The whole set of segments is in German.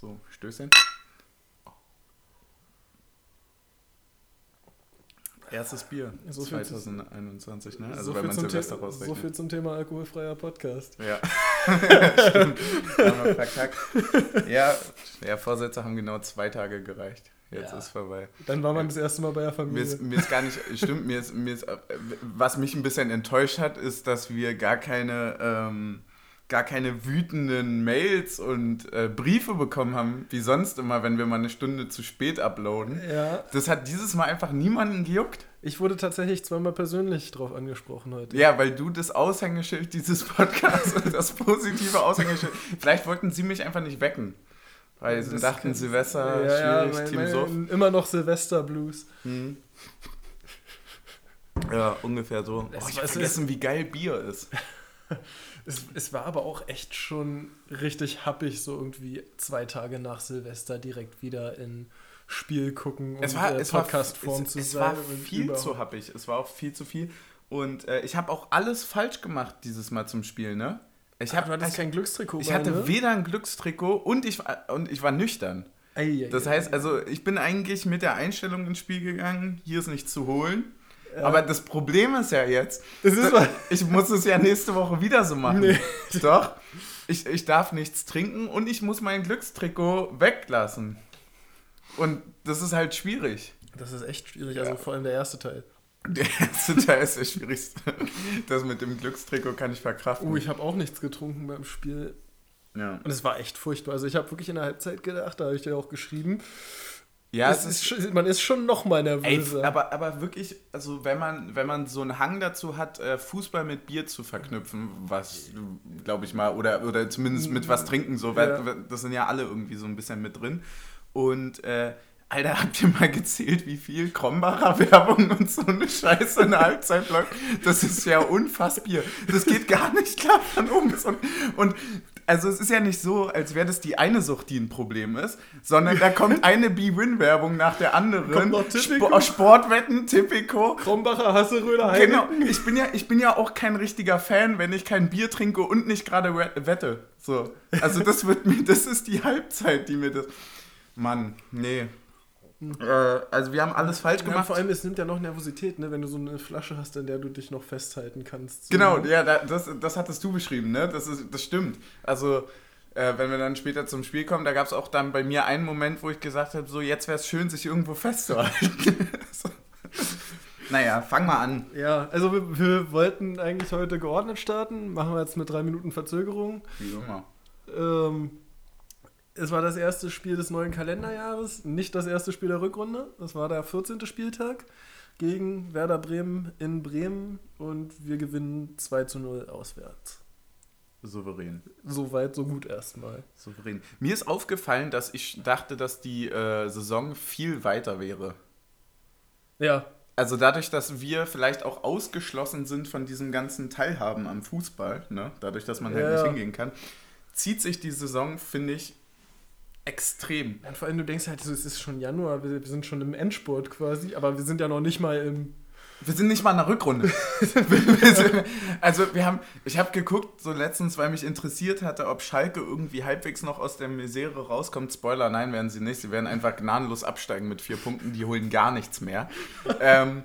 So, Stößchen. Erstes Bier So viel 2021, ne? Also so, wenn man zum Silvester The- so rausrechnet. viel zum Thema alkoholfreier Podcast. Ja. Stimmt. Haben verkackt. Ja, ja, Vorsätze haben genau zwei Tage gereicht. Jetzt Ja. ist vorbei. Dann war man das erste Mal bei der Mir Familie. ist, mir ist gar nicht, stimmt, mir ist, mir ist, äh, was mich ein bisschen enttäuscht hat, ist, dass wir gar keine, ähm, gar keine wütenden Mails und äh, Briefe bekommen haben, wie sonst immer, wenn wir mal eine Stunde zu spät uploaden. ja, Das hat dieses Mal einfach niemanden gejuckt. ich wurde tatsächlich zweimal persönlich drauf angesprochen heute. Ja, weil du das Aushängeschild dieses Podcasts und das positive Aushängeschild. Vielleicht wollten sie mich einfach nicht wecken. Weil sie Das dachten, Silvester, ja, ja, schwierig, mein, Team mein. Immer noch Silvester-Blues. Hm. Ja, ungefähr so. Oh, ich es hab ist- vergessen, wie geil Bier ist. Es, es war aber auch echt schon richtig happig, so irgendwie zwei Tage nach Silvester direkt wieder in Spiel gucken und Es war, äh, es war, Podcast-Form es, zu es sein. war und viel zu happig. Es war auch viel zu viel. Und äh, ich habe auch alles falsch gemacht dieses Mal zum Spiel, ne? Ich, hab, du hattest ich, kein Glückstrikot ich bei, hatte ne? weder ein Glückstrikot und ich, war- und ich war nüchtern. Ei, ei, Das ei. heißt, also ich bin eigentlich mit der Einstellung ins Spiel gegangen, hier ist nichts zu holen. Ja. Aber das Problem ist ja jetzt, Das ist mal- ich muss es ja nächste Woche wieder so machen. Nee. Doch, ich, ich darf nichts trinken und ich muss mein Glückstrikot weglassen. Und das ist halt schwierig. Das ist echt schwierig, also Ja. vor allem der erste Teil. Der erste Teil ist der schwierigste. Das mit dem Glückstrikot kann ich verkraften. Oh, ich habe auch nichts getrunken beim Spiel. ja, Und es war echt furchtbar. Also ich habe wirklich in der Halbzeit gedacht, da habe ich dir auch geschrieben. Ja es ist, schon- man ist schon noch mal Ey, nervöser. aber, aber wirklich, also wenn man, wenn man so einen Hang dazu hat, äh, Fußball mit Bier zu verknüpfen, was, glaube ich mal, oder, oder zumindest mit was trinken, so, weil Ja. das sind ja alle irgendwie so ein bisschen mit drin. Und, äh, Alter, habt ihr mal gezählt, wie viel Krombacher Werbung und so eine Scheiße in der Halbzeit läuft? Das ist ja unfassbar. Das geht gar nicht klar von oben unten. Und also es ist ja nicht so, als wäre das die eine Sucht, die ein Problem ist, sondern da kommt eine B-Win-Werbung nach der anderen. Kommt noch Tipico. Sp Sportwetten, Tipico. Krombacher, Hasseröder, Genau, Heineken. ich bin, ja, ich bin ja auch kein richtiger Fan, wenn ich kein Bier trinke und nicht gerade we- wette. So. Also das wird mir, das ist die Halbzeit, die mir das. Mann, nee. Äh, also wir haben alles falsch Ja, gemacht. vor allem, es nimmt ja noch Nervosität, ne, wenn du so eine Flasche hast, in der du dich noch festhalten kannst. So. Genau, ja, da- das, das hattest du beschrieben, ne? Das, ist, das stimmt. Also, äh, wenn wir dann später zum Spiel kommen, da gab es auch dann bei mir einen Moment, wo ich gesagt habe, so jetzt wäre es schön, sich irgendwo festzuhalten. so. Naja, fang mal an. Ja, also wir, wir wollten eigentlich heute geordnet starten, machen wir jetzt mit drei Minuten Verzögerung. Wie immer. Ähm, es war das erste Spiel des neuen Kalenderjahres, nicht das erste Spiel der Rückrunde. Das war der 14. Spieltag gegen Werder Bremen in Bremen und wir gewinnen 2 zu 0 auswärts. Souverän. So weit, so gut erstmal. Souverän. Mir ist aufgefallen, dass ich dachte, dass die äh, Saison viel weiter wäre. Ja, Also dadurch, dass wir vielleicht auch ausgeschlossen sind von diesem ganzen Teilhaben am Fußball, ne? dadurch, dass man halt Ja, nicht hingehen kann, zieht sich die Saison, finde ich, extrem. und vor allem du denkst halt, so, es ist schon Januar, wir, wir sind schon im Endspurt quasi, aber wir sind ja noch nicht mal im... Wir sind nicht mal in der Rückrunde. Also wir haben, ich habe geguckt, so letztens, weil mich interessiert hatte, ob Schalke irgendwie halbwegs noch aus der Misere rauskommt. Spoiler, nein, werden sie nicht. Sie werden einfach gnadenlos absteigen mit vier Punkten. Die holen gar nichts mehr. ähm,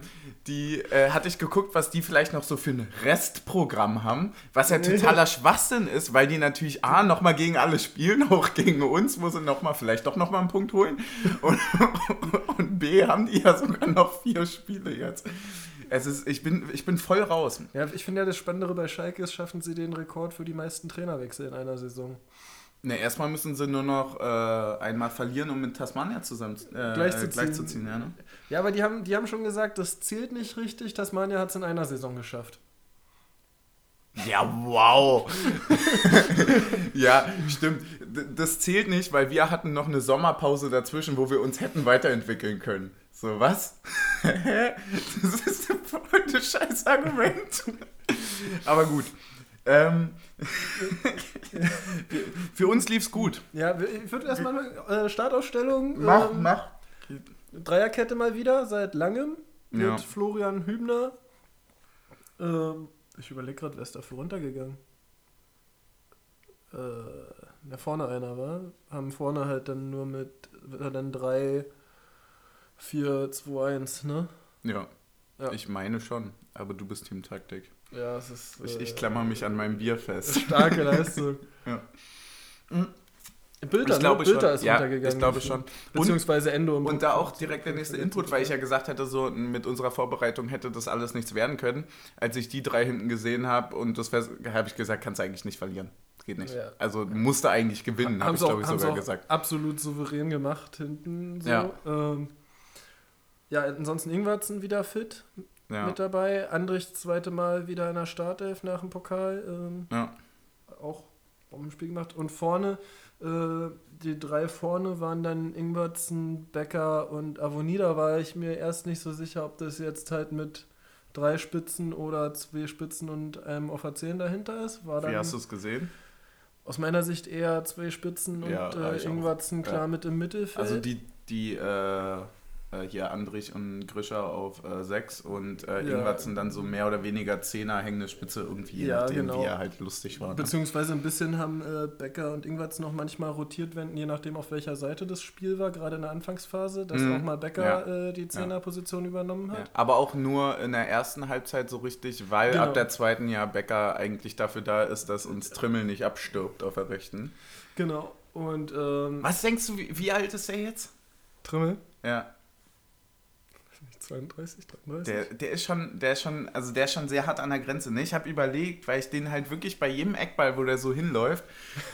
die äh, hatte ich geguckt, was die vielleicht noch so für ein Restprogramm haben, was ja totaler Schwachsinn ist, weil die natürlich A, nochmal gegen alle spielen, auch gegen uns, wo sie nochmal, vielleicht doch nochmal einen Punkt holen. Und, und B, haben die ja sogar noch vier Spiele jetzt. Es ist, ich, bin, ich bin voll raus. Ja, ich finde ja das Spannendere bei Schalke ist, schaffen sie den Rekord für die meisten Trainerwechsel in einer Saison. Ne, erstmal müssen sie nur noch äh, einmal verlieren, um mit Tasmania zusammen äh, Gleichzuziehen. Äh, gleichzuziehen ja, ne? Ja, aber die haben, die haben schon gesagt, das zählt nicht richtig. Tasmania hat es in einer Saison geschafft. Ja, wow. ja, stimmt. D das zählt nicht, weil wir hatten noch eine Sommerpause dazwischen, wo wir uns hätten weiterentwickeln können. So, was? das ist voll ein scheiß Argument. Aber gut. Ähm, für uns lief's gut. Ja, ich würde erstmal äh, Startausstellung. Mach, ähm, mach. Dreierkette mal wieder, seit langem. Mit Ja. Florian Hübner. Ähm, ich überlege gerade, wer ist dafür runtergegangen? Äh, der vorne einer war, haben vorne halt dann nur mit dann 3, 4, 2, 1, ne? Ja. Ja. Ich meine schon, aber du bist Team Taktik. Ja, es ist. Ich, äh, ich klammer mich an meinem Bier fest. Starke Leistung. Ja. Bilder, Ich glaube ne? Bilder schon. ist Ja, runtergegangen. ich glaube schon. Beziehungsweise Endo Und da auch direkt der nächste Input, weil ich ja gesagt hatte, so mit unserer Vorbereitung hätte das alles nichts werden können. Als ich die drei hinten gesehen habe und das habe ich gesagt, kannst du eigentlich nicht verlieren. Geht nicht. Ja. Also musste eigentlich gewinnen, habe ich glaube ich sogar gesagt. absolut souverän gemacht hinten. So. Ja. Ähm, ja, ansonsten Ingwarzen wieder fit Ja. mit dabei. Andrich zweite Mal wieder in der Startelf nach dem Pokal. Ähm, ja. auch im Spiel gemacht. Und vorne, äh, die drei vorne waren dann Ingwertsen, Becker und Avonida. War ich mir erst nicht so sicher, ob das jetzt halt mit drei Spitzen oder zwei Spitzen und einem auf der 10 dahinter ist. War Wie dann hast du es gesehen? aus meiner Sicht eher zwei Spitzen Ja, und ah, äh. Ingwertsen klar Ja. mit im Mittelfeld. Also die, die äh, äh, hier Andrich und Grischer auf 6 und äh, Ja. Dann so mehr oder weniger Zehner hängende Spitze irgendwie, je Ja, nachdem, genau. wie er halt lustig war. Ne? Beziehungsweise ein bisschen haben äh, Becker und Ingwertsen noch manchmal rotiert, wenn, je nachdem auf welcher Seite das Spiel war, gerade in der Anfangsphase, dass Mhm. auch mal Becker äh, die Zehnerposition übernommen Ja. hat. Aber auch nur in der ersten Halbzeit so richtig, weil Genau. ab der zweiten Jahr Becker eigentlich dafür da ist, dass uns Trimmel nicht abstirbt auf der rechten. Genau. Und ähm, Was denkst du, wie, wie alt ist er jetzt? Trimmel? Ja, 32, 33? der, der ist schon, der ist schon, also der ist schon sehr hart an der Grenze. Ne? Ich habe überlegt, weil ich den halt wirklich bei jedem Eckball, wo der so hinläuft,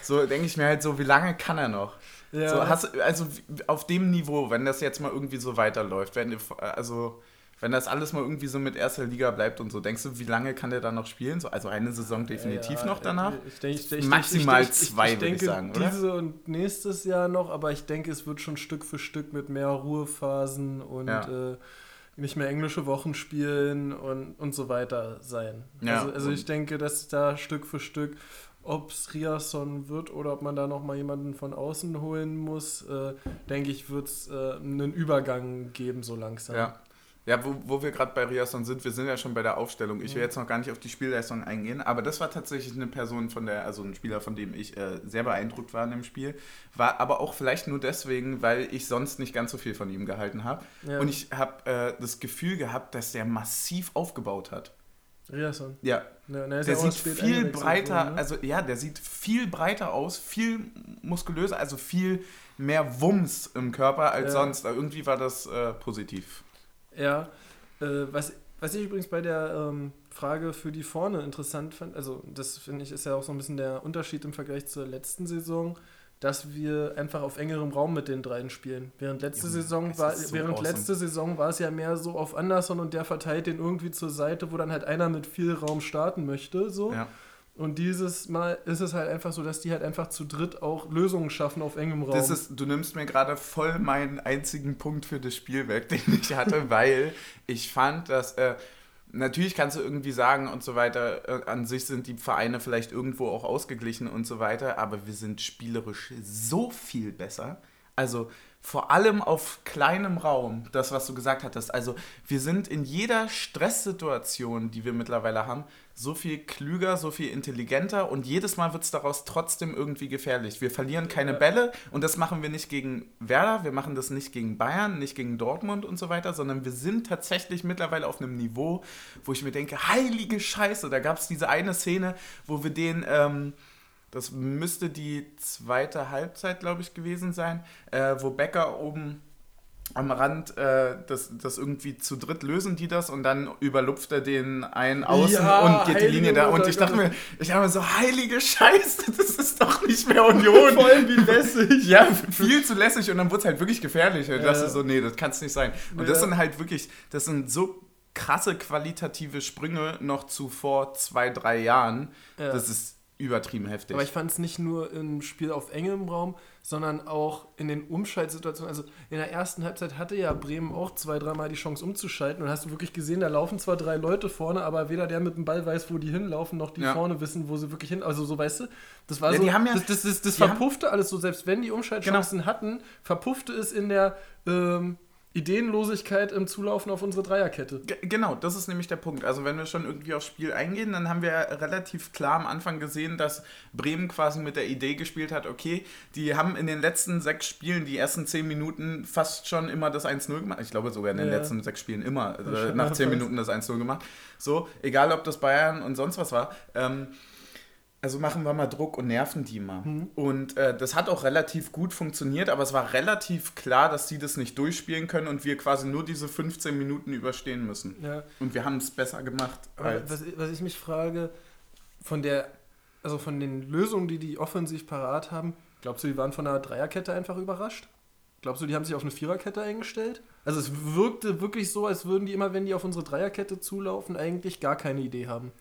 so denke ich mir halt so, wie lange kann er noch? ja, So, hast, also auf dem Niveau, wenn das jetzt mal irgendwie so weiterläuft, wenn, also wenn das alles mal irgendwie so mit erster Liga bleibt und so, denkst du, wie lange kann der da noch spielen? So, also eine Saison definitiv ja, noch danach? Ich denke, ich, ich, Maximal ich, ich, zwei, ich, würde ich denke, sagen, oder? Diese und nächstes Jahr noch, aber ich denke, es wird schon Stück für Stück mit mehr Ruhephasen und Ja. äh, nicht mehr englische Wochen spielen und, und so weiter sein. Ja, also, also ich denke, dass da Stück für Stück, ob es Riasson wird oder ob man da nochmal jemanden von außen holen muss, äh, denke ich, wird es äh, einen Übergang geben, so langsam. Ja. Ja, wo, wo wir gerade bei Riasson sind, wir sind ja schon bei der Aufstellung. Ich will Mhm. jetzt noch gar nicht auf die Spielleistung eingehen, aber das war tatsächlich eine Person von der, also ein Spieler, von dem ich äh, sehr beeindruckt war in dem Spiel. War aber auch vielleicht nur deswegen, weil ich sonst nicht ganz so viel von ihm gehalten habe. Ja. Und ich habe äh, das Gefühl gehabt, dass der massiv aufgebaut hat. Riasson. Ja, Ja, ist der ja sieht viel eingewechselt breiter, worden, ne? also ja, der sieht viel breiter aus, viel muskulöser, also viel mehr Wumms im Körper als sonst. Irgendwie war das äh, positiv. Ja, äh, was, was ich übrigens bei der ähm, Frage für die vorne interessant fand, also das finde ich ist ja auch so ein bisschen der Unterschied im Vergleich zur letzten Saison, dass wir einfach auf engerem Raum mit den dreien spielen. Während letzte Ja, Saison war, so während awesome. letzte Saison war es ja mehr so auf Anderson und der verteilt den irgendwie zur Seite, wo dann halt einer mit viel Raum starten möchte, so. Ja. Und dieses Mal ist es halt einfach so, dass die halt einfach zu dritt auch Lösungen schaffen auf engem Raum. Das ist, du nimmst mir gerade voll meinen einzigen Punkt für das Spiel weg, den ich hatte, weil ich fand, dass äh, natürlich kannst du irgendwie sagen und so weiter, äh, an sich sind die Vereine vielleicht irgendwo auch ausgeglichen und so weiter, aber wir sind spielerisch so viel besser. Also vor allem auf kleinem Raum, das, was du gesagt hattest. Also wir sind in jeder Stresssituation, die wir mittlerweile haben, so viel klüger, so viel intelligenter und jedes Mal wird es daraus trotzdem irgendwie gefährlich. Wir verlieren keine. Bälle und das machen wir nicht gegen Werder, wir machen das nicht gegen Bayern, nicht gegen Dortmund und so weiter, sondern wir sind tatsächlich mittlerweile auf einem Niveau, wo ich mir denke, heilige Scheiße, da gab es diese eine Szene, wo wir den... Ähm, das müsste die zweite Halbzeit, glaube ich, gewesen sein, äh, wo Becker oben am Rand äh, das, das irgendwie zu dritt lösen die das und dann überlupft er den einen außen Ja, und geht die Linie da. Und ich dachte mir, ich mir so, heilige Scheiße, das ist doch nicht mehr Union. Vor allem wie lässig. Ja, viel zu lässig und dann wurde es halt wirklich gefährlich. Und ich dachte Ja. so, nee, das kann es nicht sein. Und das Ja. sind halt wirklich, das sind so krasse qualitative Sprünge noch zu vor zwei, drei Jahren. Ja. Das ist übertrieben heftig. Aber ich fand es nicht nur im Spiel auf engem Raum, sondern auch in den Umschaltsituationen. Also in der ersten Halbzeit hatte ja Bremen auch zwei, dreimal die Chance umzuschalten und hast du wirklich gesehen, da laufen zwar drei Leute vorne, aber weder der mit dem Ball weiß, wo die hinlaufen, noch die Ja. vorne wissen, wo sie wirklich hin. Also so weißt du, das war Ja, so, die haben ja- das, das, das, das verpuffte alles so, selbst wenn die Umschaltchancen hatten, verpuffte es in der ähm, Ideenlosigkeit im Zulaufen auf unsere Dreierkette. G genau, das ist nämlich der Punkt. Also wenn wir schon irgendwie aufs Spiel eingehen, dann haben wir relativ klar am Anfang gesehen, dass Bremen quasi mit der Idee gespielt hat, okay, die haben in den letzten sechs Spielen, die ersten zehn Minuten fast schon immer das 1-0 gemacht. Ich glaube sogar in den ja. letzten sechs Spielen immer äh, nach zehn Minuten das 1-0 gemacht. So, egal ob das Bayern und sonst was war. Ähm, also machen wir mal Druck und nerven die mal. Mhm. Und äh, das hat auch relativ gut funktioniert, aber es war relativ klar, dass sie das nicht durchspielen können und wir quasi nur diese 15 Minuten überstehen müssen. Ja. Und wir haben es besser gemacht. Was, was, ich mich frage, von der, also von den Lösungen, die die offensiv parat haben, glaubst du, die waren von einer Dreierkette einfach überrascht? Glaubst du, die haben sich auf eine Viererkette eingestellt? Also es wirkte wirklich so, als würden die immer, wenn die auf unsere Dreierkette zulaufen, eigentlich gar keine Idee haben.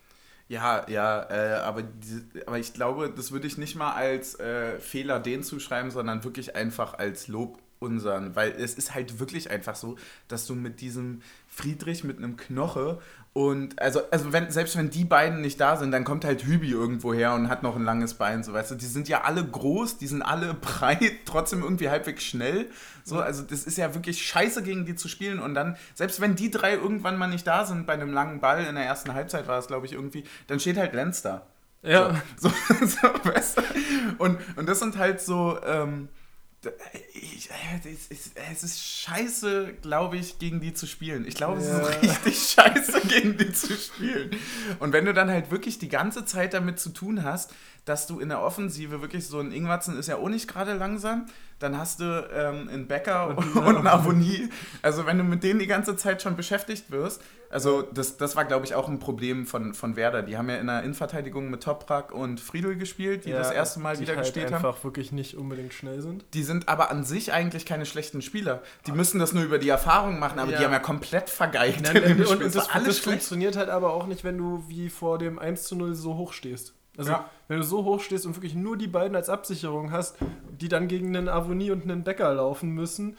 Ja, ja, äh, aber, die, aber ich glaube, das würde ich nicht mal als äh, Fehler den zuschreiben, sondern wirklich einfach als Lob unseren, weil es ist halt wirklich einfach so, dass du mit diesem Friedrich mit einem Knoche und also, also wenn, selbst wenn die beiden nicht da sind, dann kommt halt Hübi irgendwo her und hat noch ein langes Bein, so weißt du. Die sind ja alle groß, die sind alle breit, trotzdem irgendwie halbwegs schnell. So, also das ist ja wirklich scheiße, gegen die zu spielen. Und dann, selbst wenn die drei irgendwann mal nicht da sind bei einem langen Ball, in der ersten Halbzeit war es, glaube ich, irgendwie, dann steht halt Lenz da. Ja. So, so, so weißt du? und, und das sind halt so. Ähm, ich, es, ist, es ist scheiße, glaube ich, gegen die zu spielen. Ich glaube, ja. es ist richtig scheiße, gegen die zu spielen. Und wenn du dann halt wirklich die ganze Zeit damit zu tun hast, dass du in der Offensive wirklich so ein Ingwatzen ist ja auch nicht gerade langsam, dann hast du ähm, einen Becker und, und einen Avonie. Also wenn du mit denen die ganze Zeit schon beschäftigt wirst, also das, das war glaube ich auch ein Problem von, von Werder. Die haben ja in der Innenverteidigung mit Toprak und Friedel gespielt, die ja, das erste Mal wieder halt gespielt haben. Die einfach wirklich nicht unbedingt schnell sind. Die sind aber an sich eigentlich keine schlechten Spieler. Die müssen das nur über die Erfahrung machen, aber ja. die haben ja komplett vergeigt. Nein, in dem und, und das, das, das funktioniert halt aber auch nicht, wenn du wie vor dem 1 zu 0 so hoch stehst. Also, ja. wenn du so hoch stehst und wirklich nur die beiden als Absicherung hast, die dann gegen einen Avonie und einen Bäcker laufen müssen,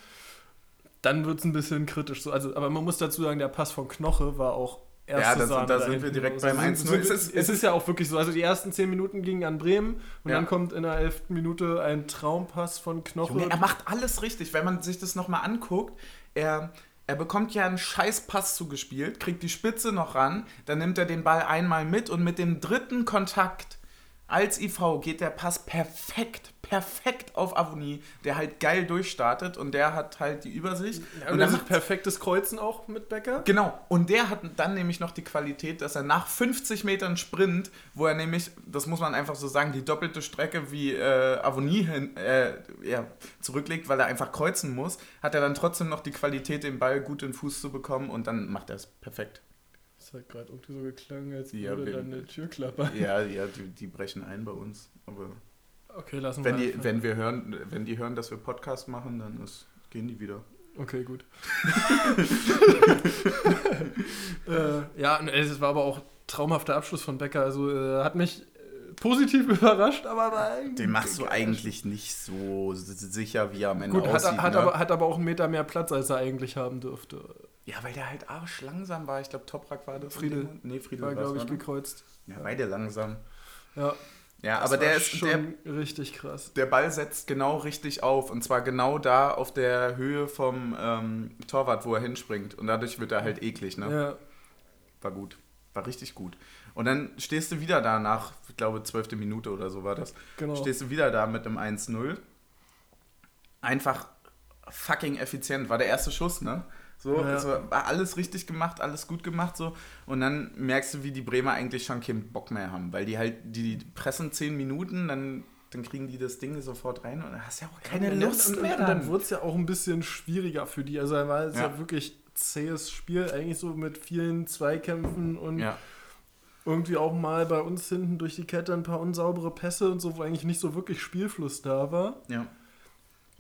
dann wird es ein bisschen kritisch. So, also, aber man muss dazu sagen, der Pass von Knoche war auch Ja, das, da sind wir direkt beim 1 also, es, ist, es ist ja auch wirklich so. Also, die ersten 10 Minuten gingen an Bremen und ja. dann kommt in der 11. Minute ein Traumpass von Knoche. Junge, er macht alles richtig, wenn man sich das nochmal anguckt. Er er bekommt ja einen scheiß Pass zugespielt, kriegt die Spitze noch ran, dann nimmt er den Ball einmal mit und mit dem dritten Kontakt als IV geht der Pass perfekt, perfekt auf Avonie, der halt geil durchstartet und der hat halt die Übersicht. Ja, und, dann macht perfektes Kreuzen auch mit Becker. Genau. Und der hat dann nämlich noch die Qualität, dass er nach 50 Metern Sprint, wo er nämlich, das muss man einfach so sagen, die doppelte Strecke wie äh, Avonie hin, äh, ja, zurücklegt, weil er einfach kreuzen muss, hat er dann trotzdem noch die Qualität, den Ball gut in den Fuß zu bekommen und dann macht er es perfekt. Das hat gerade irgendwie so geklungen, als ja, würde dann eine Tür klappern. Ja, ja, die, die brechen ein bei uns. Aber okay, lassen wenn wir die, wenn wir hören, wenn die hören, dass wir Podcast machen, dann ist, gehen die wieder. Okay, gut. äh, ja, es war aber auch traumhafter Abschluss von Becker. Also äh, hat mich äh, positiv überrascht, aber nein. Den machst du eigentlich nicht so sicher, wie er am Ende Gut, aussieht. Hat, hat, ne? aber, hat aber auch einen Meter mehr Platz, als er eigentlich haben dürfte. Ja, weil der halt arschlangsam war. Ich glaube, Toprak war das. Friedel. Nee, Friedel war, glaube ich, ne? gekreuzt. Ja, beide langsam. Ja. Ja, das aber der ist schon der, richtig krass. Der Ball setzt genau richtig auf und zwar genau da auf der Höhe vom ähm, Torwart, wo er hinspringt und dadurch wird er halt eklig, ne? Ja. War gut, war richtig gut. Und dann stehst du wieder da nach, ich glaube, zwölfte Minute oder so war das. Genau. Stehst du wieder da mit einem 1-0. Einfach fucking effizient. War der erste Schuss, ne? So, ja. also war alles richtig gemacht, alles gut gemacht so. Und dann merkst du, wie die Bremer eigentlich schon keinen Bock mehr haben, weil die halt, die, pressen zehn Minuten, dann, dann kriegen die das Ding sofort rein und dann hast du ja auch keine ja, Lust und, mehr. Und, und dann wurde es ja auch ein bisschen schwieriger für die. Also war es ja. ja wirklich zähes Spiel, eigentlich so mit vielen Zweikämpfen und ja. irgendwie auch mal bei uns hinten durch die Kette ein paar unsaubere Pässe und so, wo eigentlich nicht so wirklich Spielfluss da war. Ja.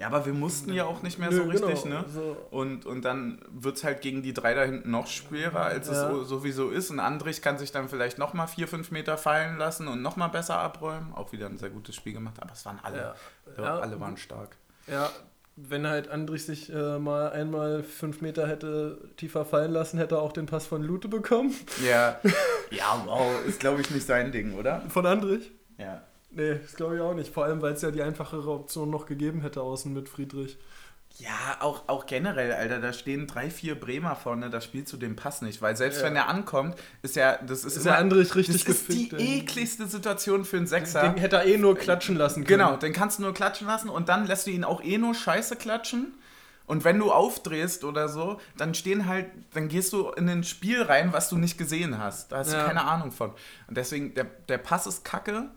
Ja, aber wir mussten ja auch nicht mehr so richtig, genau. ne? So. Und, und dann wird es halt gegen die drei da hinten noch schwerer, als ja. es sowieso ist. Und Andrich kann sich dann vielleicht nochmal vier, fünf Meter fallen lassen und nochmal besser abräumen. Auch wieder ein sehr gutes Spiel gemacht, aber es waren alle. Ja. Ja. Alle waren stark. Ja, wenn halt Andrich sich äh, mal einmal fünf Meter hätte tiefer fallen lassen, hätte er auch den Pass von Lute bekommen. Ja, ja wow, ist glaube ich nicht sein Ding, oder? Von Andrich? Ja. Nee, das glaube ich auch nicht. Vor allem, weil es ja die einfachere Option noch gegeben hätte außen mit Friedrich. Ja, auch, auch generell, Alter, da stehen drei, vier Bremer vorne, da spielst du den Pass nicht, weil selbst Ja. wenn er ankommt, ist ja, das ist, Ist immer, richtig das ist die ey. ekligste Situation für einen Sechser. Den hätte er eh nur klatschen lassen können. Genau, den kannst du nur klatschen lassen und dann lässt du ihn auch eh nur scheiße klatschen. Und wenn du aufdrehst oder so, dann stehen halt, dann gehst du in ein Spiel rein, was du nicht gesehen hast. Da hast Ja. du keine Ahnung von. Und deswegen, der, der Pass ist kacke.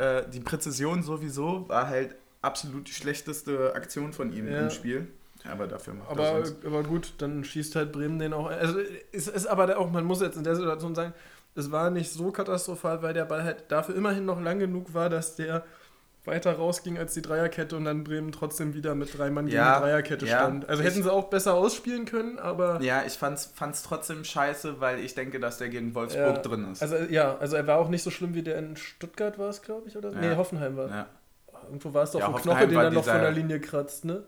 Äh, die Präzision sowieso war halt absolut die schlechteste Aktion von ihm Ja. im Spiel. Aber dafür macht er Aber, sonst. aber gut, dann schießt halt Bremen den auch. Also es ist aber auch, man muss jetzt in der Situation sagen, es war nicht so katastrophal, weil der Ball halt dafür immerhin noch lang genug war, dass der weiter rausging als die Dreierkette und dann Bremen trotzdem wieder mit drei Mann gegen Ja, die Dreierkette ja. stand. Also hätten Ich- sie auch besser ausspielen können, aber. Ja, ich fand's, fand's trotzdem scheiße, weil ich denke, dass der gegen Wolfsburg Ja, drin ist. Also ja, also er war auch nicht so schlimm wie der in Stuttgart war es, glaube ich, oder? Ja. Nee, Hoffenheim war. Irgendwo war es doch Ja, ein Hoffenheim Knoche, den er noch von der Linie kratzt, ne?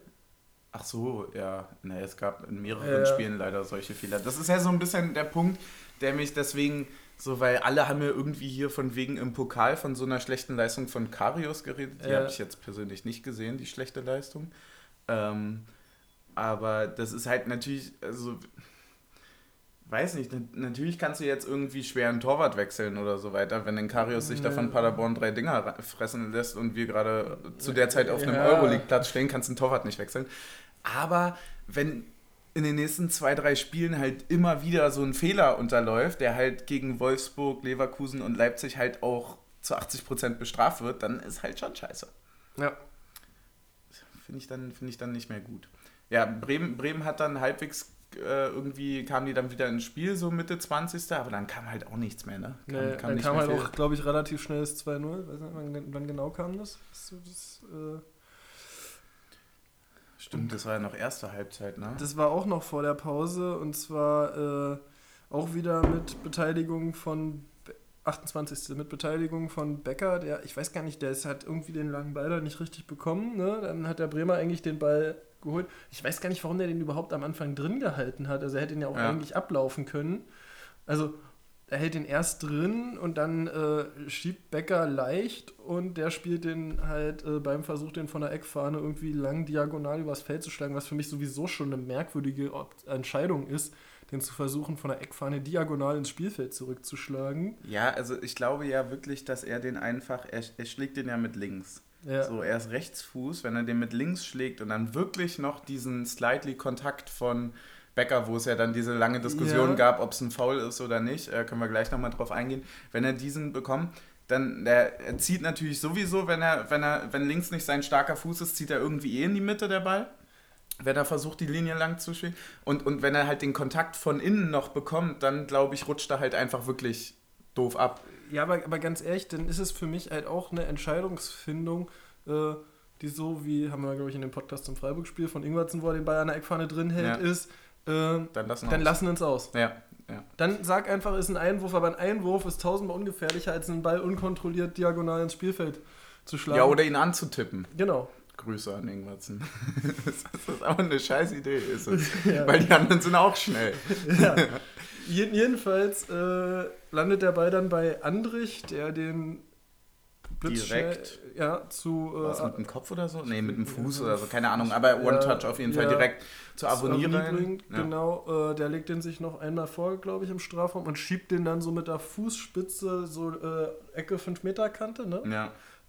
Ach so, ja. Ne, es gab in mehreren. Spielen leider solche Fehler. Das ist ja so ein bisschen der Punkt, der mich deswegen so, weil alle haben ja irgendwie hier von wegen im Pokal von so einer schlechten Leistung von Karius geredet. Die Ja. habe ich jetzt persönlich nicht gesehen, die schlechte Leistung. Ähm, aber das ist halt natürlich, also weiß nicht, nat- natürlich kannst du jetzt irgendwie schwer einen Torwart wechseln oder so weiter, wenn den Karius sich da von Ja. Paderborn drei Dinger fressen lässt und wir gerade zu der Zeit auf einem Ja. Euroleague-Platz stehen, kannst du einen Torwart nicht wechseln. Aber wenn in den nächsten zwei, drei Spielen halt immer wieder so ein Fehler unterläuft, der halt gegen Wolfsburg, Leverkusen und Leipzig halt auch zu 80% bestraft wird, dann ist halt schon scheiße. Ja. Finde ich, dann- finde ich dann nicht mehr gut. Ja, Bremen, Bremen hat dann halbwegs äh, irgendwie, kamen die dann wieder ins Spiel, so Mitte 20. Aber dann kam halt auch nichts mehr, ne? Nee, dann nicht kam halt viel. auch, glaube ich, relativ schnell das 2-0. Weiß nicht, wann, wann genau kam das? das, das äh, Stimmt, das war ja noch erste Halbzeit, ne? Das war auch noch vor der Pause und zwar äh, auch wieder mit Beteiligung von Be- 28. mit Beteiligung von Becker, der, ich weiß gar nicht, der ist, hat irgendwie den langen Ball da nicht richtig bekommen. Ne? Dann hat der Bremer eigentlich den Ball geholt. Ich weiß gar nicht, warum der den überhaupt am Anfang drin gehalten hat. Also er hätte ihn ja auch Ja. eigentlich ablaufen können. Also er hält den erst drin und dann äh, schiebt Becker leicht und der spielt den halt äh, beim Versuch, den von der Eckfahne irgendwie lang diagonal übers Feld zu schlagen, was für mich sowieso schon eine merkwürdige Entscheidung ist, den zu versuchen, von der Eckfahne diagonal ins Spielfeld zurückzuschlagen. Ja, also ich glaube ja wirklich, dass er den einfach, er, er schlägt den ja mit links. Ja. So, er ist Rechtsfuß, wenn er den mit links schlägt und dann wirklich noch diesen slightly Kontakt von Becker, wo es ja dann diese lange Diskussion Ja. gab, ob es ein Foul ist oder nicht, äh, können wir gleich nochmal drauf eingehen. Wenn er diesen bekommt, dann der, er zieht natürlich sowieso, wenn er, wenn er, wenn links nicht sein starker Fuß ist, zieht er irgendwie eh in die Mitte der Ball. Wenn er versucht, die Linie lang zu spielen. Und, und wenn er halt den Kontakt von innen noch bekommt, dann glaube ich, rutscht er halt einfach wirklich doof ab. Ja, aber, aber ganz ehrlich, dann ist es für mich halt auch eine Entscheidungsfindung, äh, die so wie, haben wir, glaube ich, in dem Podcast zum Freiburg-Spiel von Ingwertsen, wo er den Ball an der Eckfahne drin hält, Ja. ist, äh, Dann lassen dann lassen uns aus. Ja, ja. Dann sag einfach, ist ein Einwurf, aber ein Einwurf ist tausendmal ungefährlicher, als einen Ball unkontrolliert diagonal ins Spielfeld zu schlagen. ja, oder ihn anzutippen. Genau. Grüße an Ingwertsen. das ist auch eine scheiß Idee, ist es. Ja. Weil die anderen sind auch schnell. Ja. Jeden- Jedenfalls äh, landet der Ball dann bei Andrich, der den Direkt. ja, zu Was, äh, mit dem Kopf oder so? Nee, mit dem Fuß oder so, keine Ahnung. Aber One-Touch auf jeden Fall ja. direkt zu abonnieren. Ja. Genau, äh, der legt den sich noch einmal vor, glaube ich, im Strafraum und schiebt den dann so mit der Fußspitze, so äh, Ecke 5 Meter Kante, ne?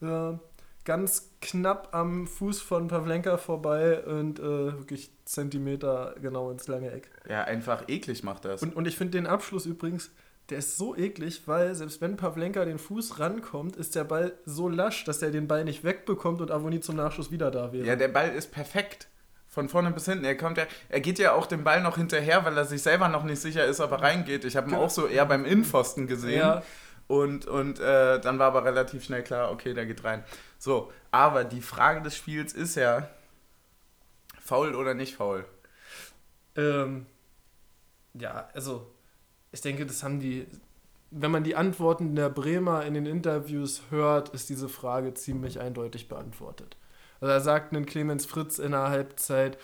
Ja. Äh, ganz knapp am Fuß von Pavlenka vorbei und äh, wirklich Zentimeter genau ins lange Eck. ja, einfach eklig macht das. Und, und ich finde den Abschluss übrigens, der ist so eklig, weil selbst wenn Pavlenka den Fuß rankommt, ist der Ball so lasch, dass er den Ball nicht wegbekommt und Avoni zum Nachschuss wieder da wäre. ja, der Ball ist perfekt. Von vorne bis hinten. Er kommt ja, er geht ja auch dem Ball noch hinterher, weil er sich selber noch nicht sicher ist, ob er reingeht. Ich habe ihn Genau. auch so eher beim Innenpfosten gesehen. Ja. Und, und äh, dann war aber relativ schnell klar, okay, der geht rein. So, aber die Frage des Spiels ist ja, faul oder nicht faul? Ähm, ja, also ich denke, das haben die, wenn man die Antworten der Bremer in den Interviews hört, ist diese Frage ziemlich eindeutig beantwortet. Also da sagt ein Clemens Fritz in der Halbzeit,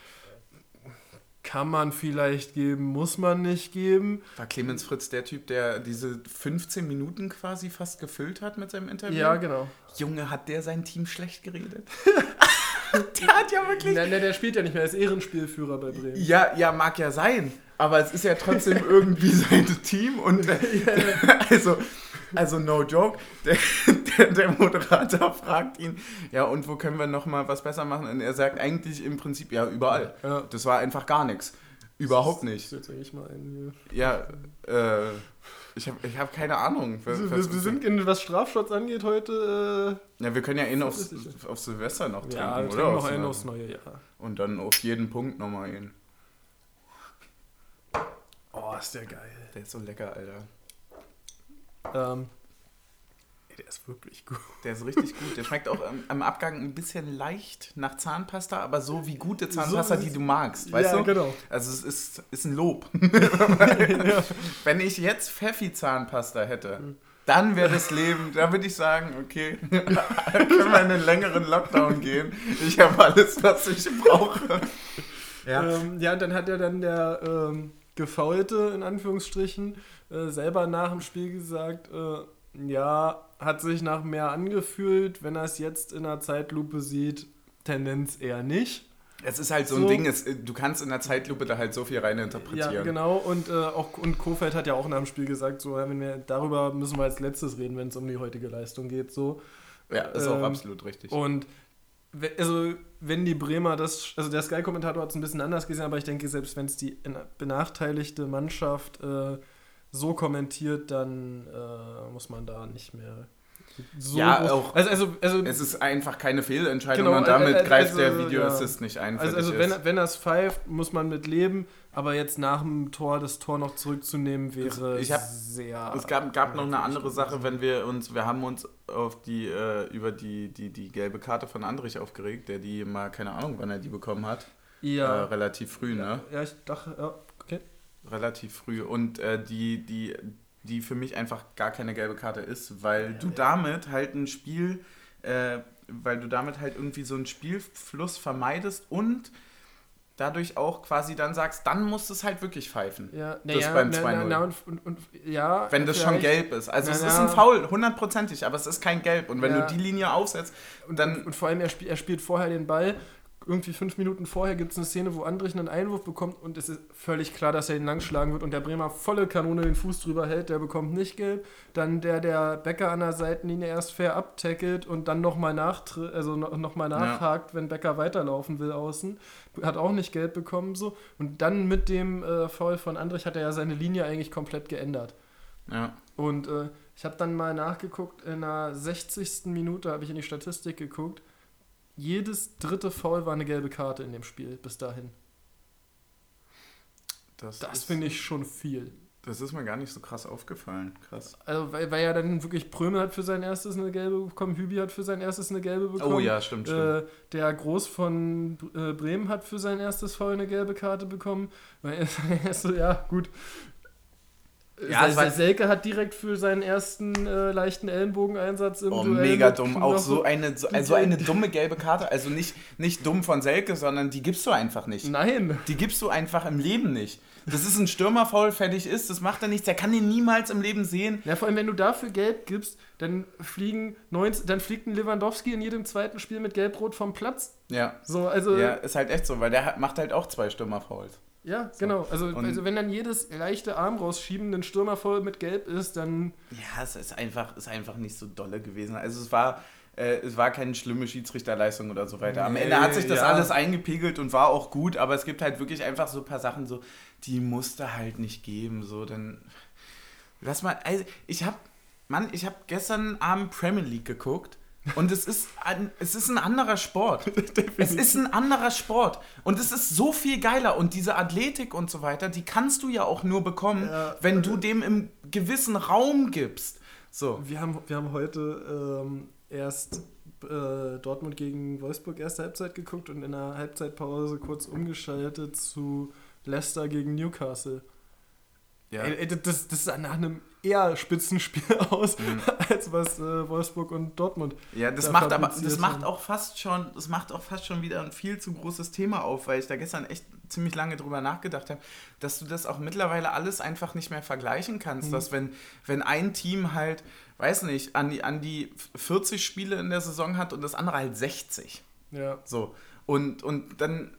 kann man vielleicht geben, muss man nicht geben. War Clemens Fritz der Typ, der diese 15 Minuten quasi fast gefüllt hat mit seinem Interview? Ja, genau. Junge, hat der sein Team schlecht geredet? der hat ja wirklich. Nein, nein, der spielt ja nicht mehr, er ist Ehrenspielführer bei Bremen. Ja, ja, mag ja sein. Aber es ist ja trotzdem irgendwie sein Team und also, also no joke, der, der, der, Moderator fragt ihn, ja und wo können wir nochmal was besser machen? Und er sagt eigentlich im Prinzip, ja überall. Ja. Das war einfach gar nichts. Überhaupt nicht. Jetzt ich mal einen hier. Ja, äh, ich habe ich hab keine Ahnung. Was, wir, wir sind, in, was Strafschutz angeht, heute. Äh, ja, wir können ja eh noch auf, auf Silvester noch trinken, ja, wir oder? noch einen aufs neue Jahr. Und dann auf jeden Punkt nochmal hin. Ist der geil. Der ist so lecker, Alter. Ähm, der ist wirklich gut. Der ist richtig gut. Der schmeckt auch am, am Abgang ein bisschen leicht nach Zahnpasta, aber so wie gute Zahnpasta, so die du magst. Weißt ja, du? genau. Also es ist, ist ein Lob. ja. Wenn ich jetzt Pfeffi-Zahnpasta hätte, mhm. dann wäre das Leben, da würde ich sagen, okay, können wir in einen längeren Lockdown gehen. Ich habe alles, was ich brauche. Ja, ähm, ja dann hat ja dann der ähm, Gefaulte, in Anführungsstrichen, äh, selber nach dem Spiel gesagt, äh, ja, hat sich nach mehr angefühlt. Wenn er es jetzt in der Zeitlupe sieht, Tendenz eher nicht. Es ist halt so, so. ein Ding, es, du kannst in der Zeitlupe da halt so viel rein interpretieren. Ja, genau. Und, äh, auch, und Kofeld hat ja auch nach dem Spiel gesagt, so, wenn wir, darüber müssen wir als letztes reden, wenn es um die heutige Leistung geht. So. Ja, ist ähm, auch absolut richtig. Und also, wenn die Bremer das, also der Sky-Kommentator hat es ein bisschen anders gesehen, aber ich denke, selbst wenn es die benachteiligte Mannschaft äh, so kommentiert, dann äh, muss man da nicht mehr so ja, auch. Also, also, also, es ist einfach keine Fehlentscheidung genau, und damit also, greift der Videoassist ja. nicht ein. Also, also wenn, wenn er es pfeift, muss man mit leben, aber jetzt nach dem Tor das Tor noch zurückzunehmen wäre ich hab, sehr. Es gab, gab noch eine andere Sache, wenn wir uns, wir haben uns auf die, äh, über die, die, die gelbe Karte von Andrich aufgeregt, der die mal, keine Ahnung, wann er die bekommen hat. Ja. Äh, relativ früh, ne? Ja, ich dachte, ja, okay. Relativ früh. Und äh, die, die, die für mich einfach gar keine gelbe Karte ist, weil du damit halt ein Spiel, äh, weil du damit halt irgendwie so einen Spielfluss vermeidest und dadurch auch quasi dann sagst, dann musst du es halt wirklich pfeifen. Ja, na das ja, beim 2-0. Und, und, und, ja, Wenn das schon gelb ist. Also na, es ist ein Foul, hundertprozentig, aber es ist kein Gelb. Und wenn ja. du die Linie aufsetzt, dann... Und, vor allem, er, spiel, er spielt vorher den Ball irgendwie fünf Minuten vorher gibt es eine Szene, wo Andrich einen Einwurf bekommt und es ist völlig klar, dass er ihn langschlagen wird und der Bremer volle Kanone den Fuß drüber hält, der bekommt nicht gelb. Dann der, der Becker an der Seitenlinie erst fair abtackelt und dann nochmal also noch mal nachhakt, ja. wenn Becker weiterlaufen will außen. Hat auch nicht gelb bekommen so. Und dann mit dem äh, Foul von Andrich hat er ja seine Linie eigentlich komplett geändert. Ja. Und äh, ich habe dann mal nachgeguckt, in der 60. Minute habe ich in die Statistik geguckt jedes dritte Foul war eine gelbe Karte in dem Spiel bis dahin. Das, das finde ich schon viel. Das ist mir gar nicht so krass aufgefallen. Krass. Also, weil, weil ja dann wirklich Prömel hat für sein erstes eine gelbe bekommen, Hübi hat für sein erstes eine gelbe bekommen. Oh ja, stimmt, stimmt. Äh, der Groß von äh, Bremen hat für sein erstes Foul eine gelbe Karte bekommen. Weil, ja, gut. Ja, war Selke hat direkt für seinen ersten äh, leichten Ellenbogeneinsatz im oh, Duell mega dumm. Auch so eine, so, also eine dumme gelbe Karte. Also nicht, nicht dumm von Selke, sondern die gibst du einfach nicht. Nein. Die gibst du einfach im Leben nicht. Das ist ein Stürmerfaul, fertig ist, das macht er nichts. Er kann den niemals im Leben sehen. Ja, vor allem, wenn du dafür gelb gibst, dann fliegen 90, dann fliegt ein Lewandowski in jedem zweiten Spiel mit Gelb-Rot vom Platz. Ja. So, also. Ja, ist halt echt so, weil der macht halt auch zwei Stürmerfouls. Ja, so. genau. Also, also, wenn dann jedes leichte Arm rausschieben ein Stürmer voll mit Gelb ist, dann. Ja, es ist einfach, ist einfach nicht so dolle gewesen. Also es war, äh, es war keine schlimme Schiedsrichterleistung oder so weiter. Am nee, Ende hat sich das ja. alles eingepegelt und war auch gut, aber es gibt halt wirklich einfach so ein paar Sachen, so, die musste halt nicht geben. So, dann. Lass mal. Also ich hab. Mann, ich habe gestern Abend Premier League geguckt und es ist ein, es ist ein anderer Sport. es ist ein anderer Sport. Und es ist so viel geiler. Und diese Athletik und so weiter, die kannst du ja auch nur bekommen, ja, wenn du dem im gewissen Raum gibst. So. Wir haben, wir haben heute ähm, erst äh, Dortmund gegen Wolfsburg erste Halbzeit geguckt und in der Halbzeitpause kurz umgeschaltet zu Leicester gegen Newcastle. Ja. Ey, das, das sah nach einem eher Spitzenspiel aus, mhm. als was äh, Wolfsburg und Dortmund. Ja, das da macht aber das macht auch fast schon, das macht auch fast schon wieder ein viel zu großes Thema auf, weil ich da gestern echt ziemlich lange drüber nachgedacht habe, dass du das auch mittlerweile alles einfach nicht mehr vergleichen kannst. Mhm. Dass wenn, wenn ein Team halt, weiß nicht, an die, an die 40 Spiele in der Saison hat und das andere halt 60 Ja. So. Und, und dann,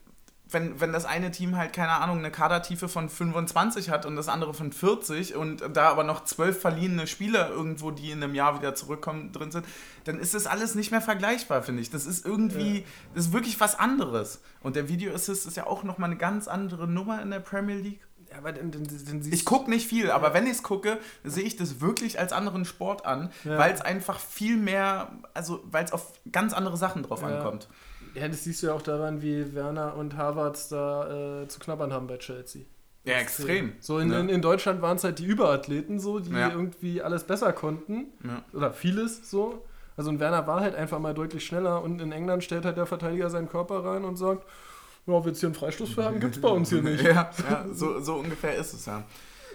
wenn, wenn das eine Team halt, keine Ahnung, eine Kadertiefe von 25 hat und das andere von 40 und da aber noch zwölf verliehene Spieler irgendwo, die in einem Jahr wieder zurückkommen, drin sind, dann ist das alles nicht mehr vergleichbar, finde ich. Das ist irgendwie, Ja. das ist wirklich was anderes. Und der Video Assist ist ja auch nochmal eine ganz andere Nummer in der Premier League. Aber dann, dann, dann Ich gucke nicht viel, aber wenn ich es gucke, sehe ich das wirklich als anderen Sport an, Ja. weil es einfach viel mehr, also weil es auf ganz andere Sachen drauf ankommt. Ja, das siehst du ja auch daran, wie Werner und Harvard da äh, zu knabbern haben bei Chelsea. Ja, extrem. So in, Ne? in, in Deutschland waren es halt die Überathleten so, die Ja. irgendwie alles besser konnten. Ja. Oder vieles so. Also ein Werner war halt einfach mal deutlich schneller und in England stellt halt der Verteidiger seinen Körper rein und sagt, ja, ob wir jetzt hier einen Freistoß für haben, gibt es bei uns hier nicht. Ja, ja so, so ungefähr ist es ja.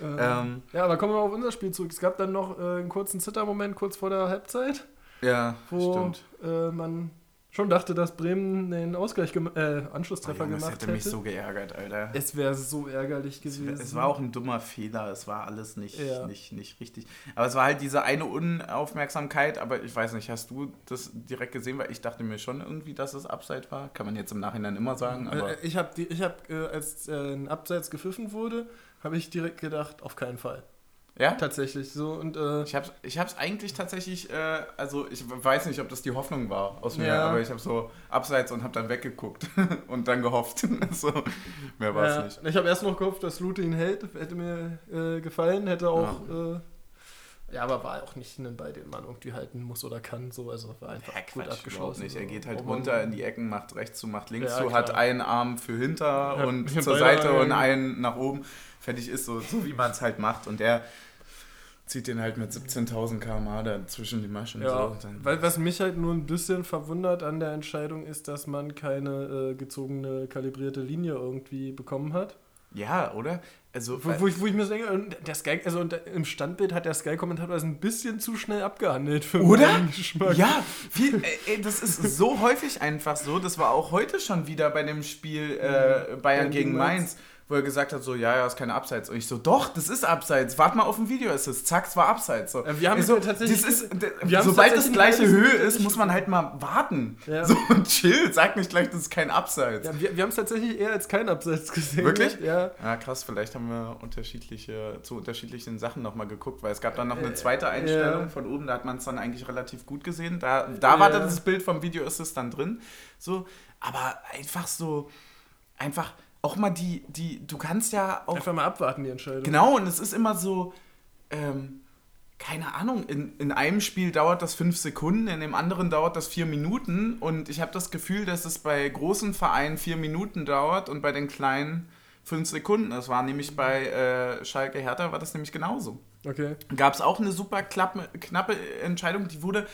Ähm, Ähm, ja, aber kommen wir mal auf unser Spiel zurück. Es gab dann noch äh, einen kurzen Zittermoment kurz vor der Halbzeit, ja, wo stimmt. äh, man schon dachte, dass Bremen den Ausgleich, äh, Anschlusstreffer Oh, Junge, das gemacht hätte mich hätte. so geärgert, Alter. es wäre so ärgerlich gewesen. Es war auch ein dummer Fehler, es war alles nicht, Ja. nicht, nicht richtig. Aber es war halt diese eine Unaufmerksamkeit, aber ich weiß nicht, hast du das direkt gesehen? Weil ich dachte mir schon irgendwie, dass es Abseits war. Kann man jetzt im Nachhinein immer sagen, aber Äh, ich habe, ich hab, äh, als äh, ein Abseits gepfiffen wurde, habe ich direkt gedacht, auf keinen Fall. Ja? Tatsächlich so und äh, Ich hab's, ich hab's eigentlich tatsächlich, äh, also ich weiß nicht, ob das die Hoffnung war aus mir, Ja. aber ich habe so abseits und habe dann weggeguckt und dann gehofft. so, mehr war es ja, nicht. ich habe erst noch gehofft, dass Lute ihn hält, hätte mir äh, gefallen, hätte auch ja. Äh, ja, aber war auch nicht ein Ball, den man irgendwie halten muss oder kann, so also war einfach Ja, gut Quatsch, überhaupt abgeschlossen. nicht. Er geht halt man- runter in die Ecken, macht rechts zu, macht links zu, klar. hat einen Arm für hinter und zur Seite und Arme. einen nach oben. Fertig ist so, so wie man es halt macht. Und er zieht den halt mit 17.000 km/h da zwischen die Maschen. Ja, so. Dann, weil was mich halt nur ein bisschen verwundert an der Entscheidung ist, dass man keine äh, gezogene, kalibrierte Linie irgendwie bekommen hat. ja, oder? Also, Wo, wo, ich, wo ich mir so denke, der Sky, also im Standbild hat der Sky-Kommentator das ein bisschen zu schnell abgehandelt für Oder? meinen Geschmack. Ja, viel, ey, ey, das ist so häufig einfach so. Das war auch heute schon wieder bei dem Spiel äh, Bayern gegen Mainz, wo er gesagt hat, so, ja, ja, ist keine Abseits. Und ich so, doch, das ist Abseits. Wart mal auf Video, es ist, zack, es war Abseits. So. Wir haben es so, ja tatsächlich- das ist, wir es sobald das gleiche Höhe ist, muss man halt mal warten. Ja. So, und chill, sag nicht gleich, das ist kein Abseits. Ja, wir wir haben es tatsächlich eher als kein Abseits gesehen. Wirklich? Ja. Ja, krass, vielleicht haben wir unterschiedliche, zu unterschiedlichen Sachen nochmal geguckt, weil es gab dann noch eine Äh, zweite Einstellung ja. von oben, da hat man es dann eigentlich relativ gut gesehen. Da, da war dann das Bild vom Video Assist dann drin. So, aber einfach so, einfach auch mal die, die, du kannst ja auch. Einfach mal abwarten, die Entscheidung. Genau, und es ist immer so, ähm, keine Ahnung, in, in einem Spiel dauert das fünf Sekunden, in dem anderen dauert das vier Minuten und ich habe das Gefühl, dass es bei großen Vereinen vier Minuten dauert und bei den kleinen fünf Sekunden. Das war nämlich bei äh, Schalke Hertha, war das nämlich genauso. Okay. Gab es auch eine super klappe, knappe Entscheidung, die wurde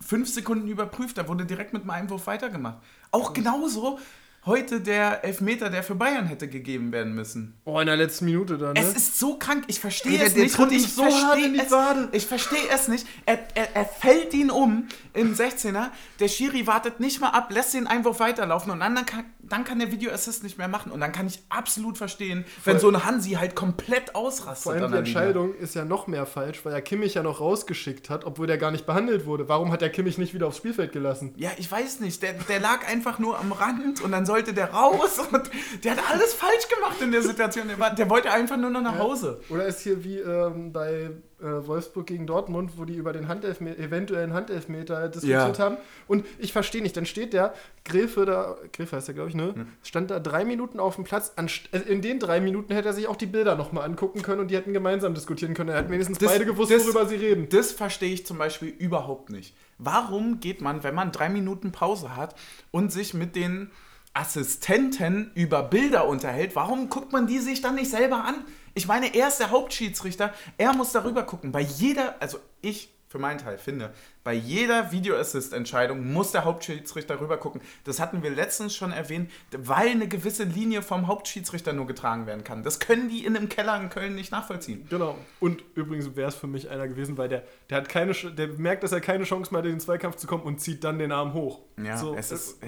fünf Sekunden überprüft, da wurde direkt mit einem Einwurf weitergemacht. Auch genauso heute der Elfmeter, der für Bayern hätte gegeben werden müssen. Oh, in der letzten Minute dann, ne? Es ist so krank, ich verstehe es der nicht und ich so hart verstehe in die es, Wade. ich verstehe es nicht. Er, er, er fällt ihn um im 16er, der Schiri wartet nicht mal ab, lässt den Einwurf weiterlaufen und dann kann, dann kann der Videoassist nicht mehr machen und dann kann ich absolut verstehen, wenn so ein Hansi halt komplett ausrastet. Vor allem die. Entscheidung ist ja noch mehr falsch, weil er Kimmich ja noch rausgeschickt hat, obwohl der gar nicht behandelt wurde. Warum hat der Kimmich nicht wieder aufs Spielfeld gelassen? Ja, ich weiß nicht. Der, der lag einfach nur am Rand und dann sollte der raus und der hat alles falsch gemacht in der Situation. Der, war, der wollte einfach nur noch nach Hause. Oder ist hier wie ähm, bei Wolfsburg gegen Dortmund, wo die über den Handelfme eventuellen Handelfmeter diskutiert Ja. haben. Und ich verstehe nicht, dann steht der Gräfe da, Gräfe heißt der, glaube ich, ne? Stand da drei Minuten auf dem Platz. Äh, In den drei Minuten hätte er sich auch die Bilder nochmal angucken können und die hätten gemeinsam diskutieren können. Er hätten wenigstens Das- beide gewusst, das- worüber sie reden. Das verstehe ich zum Beispiel überhaupt nicht. Warum geht man, wenn man drei Minuten Pause hat und sich mit den Assistenten über Bilder unterhält, warum guckt man die sich dann nicht selber an? Ich meine, er ist der Hauptschiedsrichter, er muss darüber gucken. Bei jeder, also ich für meinen Teil finde, bei jeder Video-Assist-Entscheidung muss der Hauptschiedsrichter rüber gucken. Das hatten wir letztens schon erwähnt, weil eine gewisse Linie vom Hauptschiedsrichter nur getragen werden kann. Das können die in einem Keller in Köln nicht nachvollziehen. Genau. Und übrigens wäre es für mich einer gewesen, weil der, der hat keine, der merkt, dass er keine Chance mehr hat, in den Zweikampf zu kommen und zieht dann den Arm hoch. Ja, So, es äh, ist,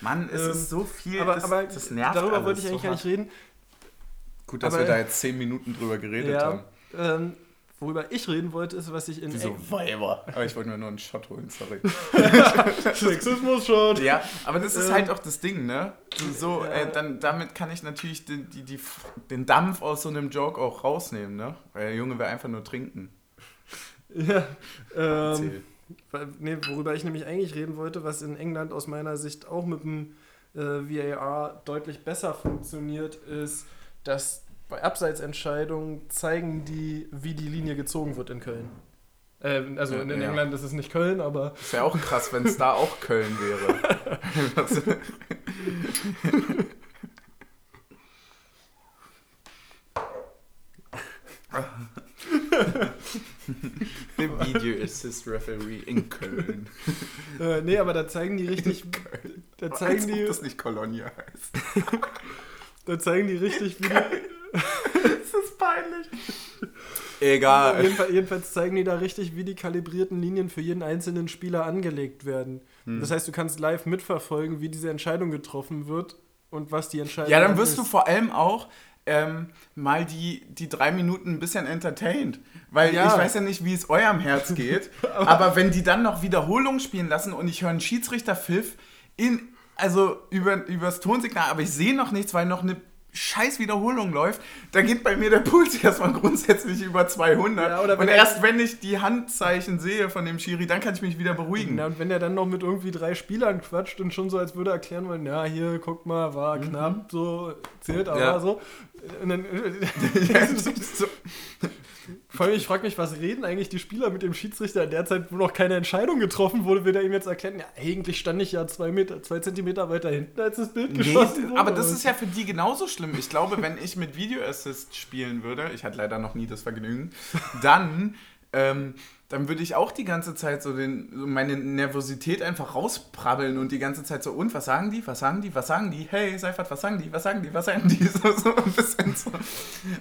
Mann, es ähm, ist so viel, aber, das, aber das nervt darüber wollte ich so eigentlich gar nicht reden. Gut, dass aber- wir da jetzt zehn Minuten drüber geredet haben. ähm, worüber ich reden wollte, ist, was ich in Wieso Weiber? Aber ich wollte mir nur einen Shot holen, sorry. Sexismus schon. Ja, aber das ist Ähm. halt auch das Ding, ne? So, Ja. äh, dann, damit kann ich natürlich den, die, die, den Dampf aus so einem Joke auch rausnehmen, ne? Weil der Junge will einfach nur trinken. Ja, ähm, nee, worüber ich nämlich eigentlich reden wollte, was in England aus meiner Sicht auch mit dem äh, VAR deutlich besser funktioniert, ist, dass bei Abseitsentscheidungen zeigen die, wie die Linie gezogen wird in Köln. Ähm, also in, in Ja. England ist es nicht Köln, aber Ist ja auch krass, wenn es da auch Köln wäre. Das- Video Assist Referee in Köln. äh, nee, aber da zeigen die richtig, Köln. da Als zeigen ob die, das nicht Kolonie heißt. da zeigen die richtig, wie die, Das ist peinlich. Egal. Jedenfalls, jedenfalls zeigen die da richtig, wie die kalibrierten Linien für jeden einzelnen Spieler angelegt werden. Hm. Das heißt, du kannst live mitverfolgen, wie diese Entscheidung getroffen wird und was die Entscheidung Ja, dann wirst ist. du vor allem auch ähm, mal die, die drei Minuten ein bisschen entertained. Weil Ja. ich weiß ja nicht, wie es eurem Herz geht. aber wenn die dann noch Wiederholungen spielen lassen und ich höre einen Schiedsrichterpfiff in, also über, übers Tonsignal, aber ich sehe noch nichts, weil noch eine scheiß Wiederholung läuft, da geht bei mir der Puls erstmal grundsätzlich über 200. Ja, und er- erst wenn ich die Handzeichen sehe von dem Schiri, dann kann ich mich wieder beruhigen. Ja, und wenn er dann noch mit irgendwie drei Spielern quatscht und schon so, als würde er erklären wollen, ja, hier, guck mal, war knapp, so, zählt aber Mhm. Ja. so. Und dann, Ja, so- vor allem, ich frage mich, was reden eigentlich die Spieler mit dem Schiedsrichter in der Zeit, wo noch keine Entscheidung getroffen wurde, will er ihm jetzt erklären, ja, eigentlich stand ich ja zwei, Meter, zwei Zentimeter weiter hinten, als das Bild Nee, geschossen wurde. aber das ist ja für die genauso schlimm. Ich glaube, wenn ich mit Video Assist spielen würde, ich hatte leider noch nie das Vergnügen, dann, ähm, dann würde ich auch die ganze Zeit so, den, so meine Nervosität einfach rausprabbeln und die ganze Zeit so, und was sagen die, was sagen die, was sagen die, hey Seifert, was sagen die, was sagen die, was sagen die, so, so ein bisschen so,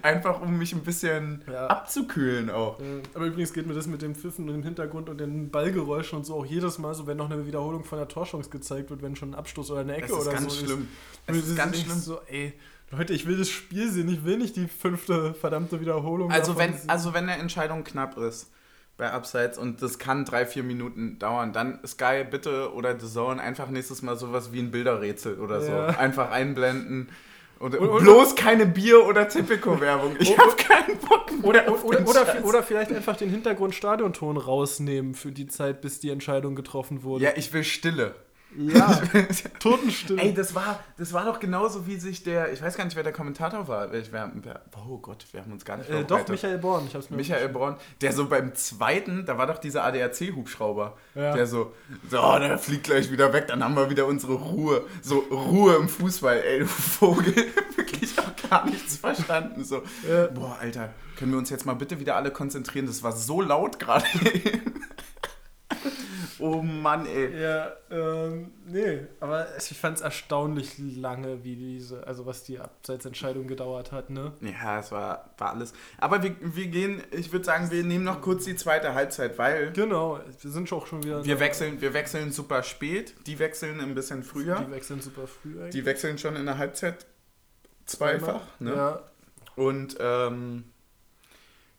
einfach um mich ein bisschen Ja. abzukühlen auch. Äh, Aber übrigens geht mir das mit dem Pfiffen dem Hintergrund und den Ballgeräuschen und so auch jedes Mal so, wenn noch eine Wiederholung von der Torchance gezeigt wird, wenn schon ein Abstoß oder eine Ecke oder ganz so schlimm. ist. Es ist ganz schlimm. So, ey, Leute, ich will das Spiel sehen, ich will nicht die fünfte verdammte Wiederholung. Also wenn, sehen. also wenn eine Entscheidung knapp ist bei Abseits und das kann drei, vier Minuten dauern, dann Sky bitte oder The Zone einfach nächstes Mal sowas wie ein Bilderrätsel oder so. Ja. Einfach einblenden. Und, Und- und- bloß keine Bier- oder Tipico-Werbung. Ich habe keinen Bock mehr oder, auf oder, oder, oder vielleicht einfach den Hintergrund-Stadionton rausnehmen für die Zeit, bis die Entscheidung getroffen wurde. Ja, ich will Stille. Ja Totenstille. Ey, das war, das war doch genauso, wie sich der, ich weiß gar nicht, wer der Kommentator war. Wer, wer, oh Gott, wir haben uns gar nicht äh, doch. Michael Born, ich hab's mir Michael Braun, der so beim zweiten, da war doch dieser ADAC-Hubschrauber, Ja. der so, so, oh, der fliegt gleich wieder weg, dann haben wir wieder unsere Ruhe. So, Ruhe im Fußball, ey, du Vogel. Wirklich auch gar nichts verstanden. So, Ja. boah, Alter, können wir uns jetzt mal bitte wieder alle konzentrieren? Das war so laut gerade. oh Mann, ey. Ja, ähm, nee, aber ich fand es erstaunlich lange, wie diese, also was die Abseitsentscheidung gedauert hat, ne? Ja, es war, war alles. Aber wir, wir gehen, ich würde sagen, wir nehmen noch kurz die zweite Halbzeit, weil Genau, wir sind auch schon wieder. wir wechseln, wir wechseln super spät, die wechseln ein bisschen früher. Die wechseln super früh eigentlich. Die wechseln schon in der Halbzeit zweifach. Ne? Ja, Und ähm,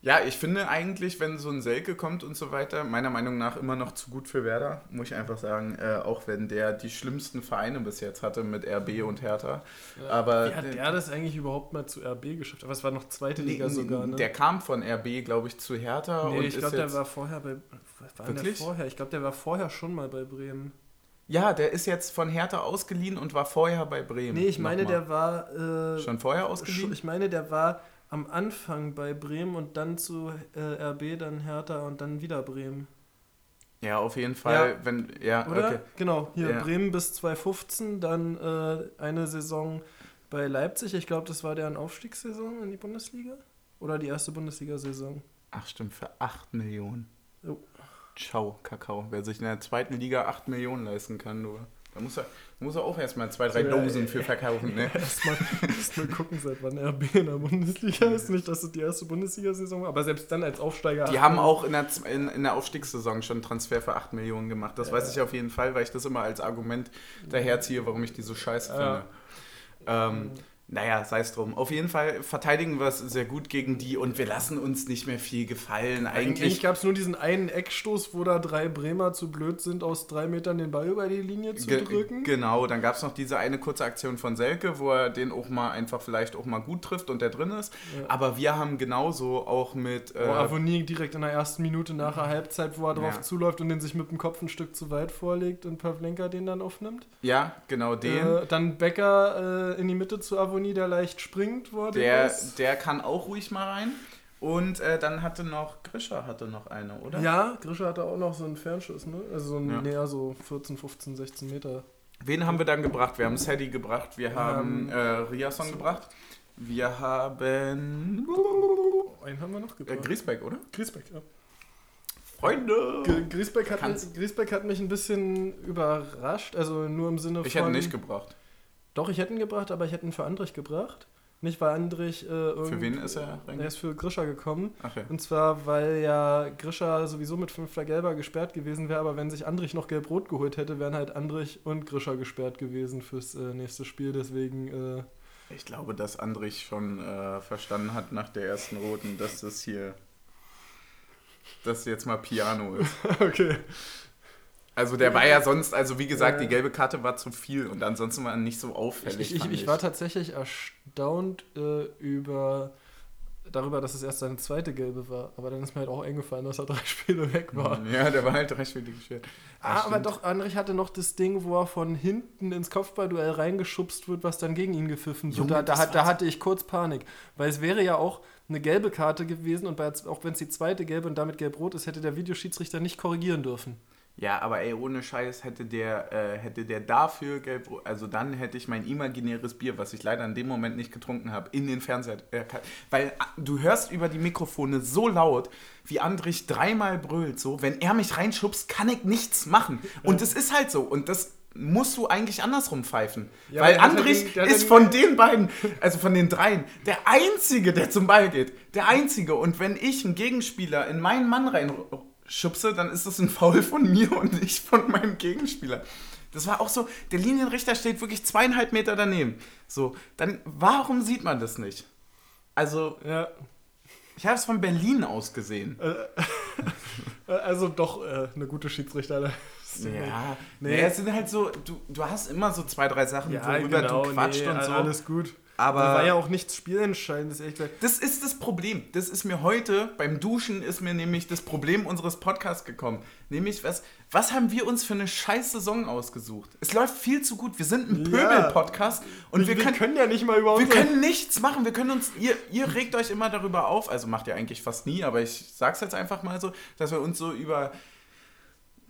ja, ich finde eigentlich, wenn so ein Selke kommt und so weiter, meiner Meinung nach immer noch zu gut für Werder, muss ich einfach sagen. Äh, auch wenn der die schlimmsten Vereine bis jetzt hatte mit RB und Hertha. ja. Aber Wie hat der das eigentlich überhaupt mal zu RB geschafft? Aber es war noch zweite Nee, Liga sogar, ne? Der kam von RB, glaube ich, zu Hertha. nee, und ich glaube, der war vorher bei. War der vorher? Ich glaube, der war vorher schon mal bei Bremen. Ja, der ist jetzt von Hertha ausgeliehen und war vorher bei Bremen. Nee, ich meine, Nochmal. der war. Äh, Schon vorher ausgeliehen? Ich meine, der war am Anfang bei Bremen und dann zu äh, RB, dann Hertha und dann wieder Bremen. Ja, auf jeden Fall. Ja. Wenn, ja, Oder? okay. Genau, hier Ja. Bremen bis 2015, dann äh, eine Saison bei Leipzig. Ich glaube, das war deren Aufstiegssaison in die Bundesliga. Oder die erste Bundesliga-Saison. Ach stimmt, für 8 Millionen. Jo. Ciao, Kakao. Wer sich in der zweiten Liga 8 Millionen leisten kann, du. Da muss er, muss er auch erstmal zwei, drei Ja, Dosen ey. für verkaufen. Ne? Erstmal erst mal gucken, seit wann RB in der Bundesliga ist. Nicht, dass es die erste Bundesliga-Saison war, aber selbst dann als Aufsteiger. Die haben auch in der, in, in der Aufstiegssaison schon einen Transfer für 8 Millionen gemacht. Das Ja. weiß ich auf jeden Fall, weil ich das immer als Argument daherziehe, warum ich die so scheiße Ja. finde. Ähm, naja, sei es drum. Auf jeden Fall verteidigen wir es sehr gut gegen die und wir lassen uns nicht mehr viel gefallen. Eigentlich, Eigentlich gab es nur diesen einen Eckstoß, wo da drei Bremer zu blöd sind, aus drei Metern den Ball über die Linie zu Ge drücken. Genau, dann gab es noch diese eine kurze Aktion von Selke, wo er den auch mal einfach vielleicht auch mal gut trifft und der drin ist. Ja. Aber wir haben genauso auch mit. Äh, Avonie direkt in der ersten Minute nach der Halbzeit, wo er drauf Ja. zuläuft und den sich mit dem Kopf ein Stück zu weit vorlegt und Pavlenka den dann aufnimmt. ja, genau den. Äh, dann Becker äh, in die Mitte zu Avonie, der leicht springt, wo den der, ist. der kann auch ruhig mal rein. Und äh, dann hatte noch, Grischer hatte noch eine, oder? Ja, Grischer hatte auch noch so einen Fernschuss, ne? Also so ein Ja. näher so 14, 15, 16 Meter. Wen haben wir dann gebracht? Wir haben Sadie gebracht, wir haben Ähm, äh, Riasson gebracht, wir haben Einen haben wir noch äh, gebracht. Griesbeck, oder? Griesbeck, ja. Freunde! G Griesbeck, hat Griesbeck hat mich ein bisschen überrascht, also nur im Sinne Ich von... hätte nicht gebracht. Doch, ich hätte ihn gebracht, aber ich hätte ihn für Andrich gebracht. Nicht, weil Andrich... Äh, Für wen ist er Er reingegangen? ist für Grischer gekommen. Ach ja. Und zwar, weil ja Grischer sowieso mit fünfter Gelber gesperrt gewesen wäre, aber wenn sich Andrich noch gelb-rot geholt hätte, wären halt Andrich und Grischer gesperrt gewesen fürs äh, nächste Spiel. Deswegen, äh, Ich glaube, dass Andrich schon äh, verstanden hat nach der ersten Roten, dass das hier, dass jetzt mal Piano ist. okay. Also der war ja sonst, also wie gesagt, die gelbe Karte war zu viel und ansonsten war er nicht so auffällig. Ich, ich, ich war tatsächlich erstaunt äh, über darüber, dass es erst seine zweite gelbe war. Aber dann ist mir halt auch eingefallen, dass er drei Spiele weg war. Ja, der war halt rechtwinklig gestellt. Ah, aber doch, Andrich hatte noch das Ding, wo er von hinten ins Kopfballduell reingeschubst wird, was dann gegen ihn gepfiffen wird. Da, da, da hatte ich kurz Panik. Weil es wäre ja auch eine gelbe Karte gewesen und bei, auch wenn es die zweite gelbe und damit gelb-rot ist, hätte der Videoschiedsrichter nicht korrigieren dürfen. Ja, aber ey, ohne Scheiß hätte der, äh, hätte der dafür gelb, also dann hätte ich mein imaginäres Bier, was ich leider in dem Moment nicht getrunken habe, in den Fernseher. Äh, weil ah, du hörst über die Mikrofone so laut, wie Andrich dreimal brüllt, so, wenn er mich reinschubst, kann ich nichts machen. Und es ist halt so. Und das musst du eigentlich andersrum pfeifen. Ja, weil ja Andrich den- ist von den beiden, also von den dreien, der Einzige, der zum Ball geht. Der Einzige. Und wenn ich einen Gegenspieler in meinen Mann reinschubse, dann ist das ein Foul von mir und nicht von meinem Gegenspieler. Das war auch so, der Linienrichter steht wirklich zweieinhalb Meter daneben. So, dann warum sieht man das nicht? Also, Ja. ich habe es von Berlin aus gesehen. Äh, Also doch äh, eine gute Schiedsrichter. Ja, Nee. nee. es sind halt so, du, du hast immer so zwei, drei Sachen, worüber du quatscht genau, nee, und so. Alles gut. Aber war ja auch nichts Spielentscheidendes, ehrlich gesagt. Das ist das Problem. Das ist mir heute beim Duschen ist mir nämlich das Problem unseres Podcasts gekommen. Nämlich was was haben wir uns für eine scheiß Saison ausgesucht? Es läuft viel zu gut. Wir sind ein Ja. Pöbel-Podcast und wir, können ja nicht mal über wir können nichts machen. Wir können uns ihr ihr regt euch immer darüber auf, also macht ihr eigentlich fast nie, aber ich sag's jetzt einfach mal so, dass wir uns so über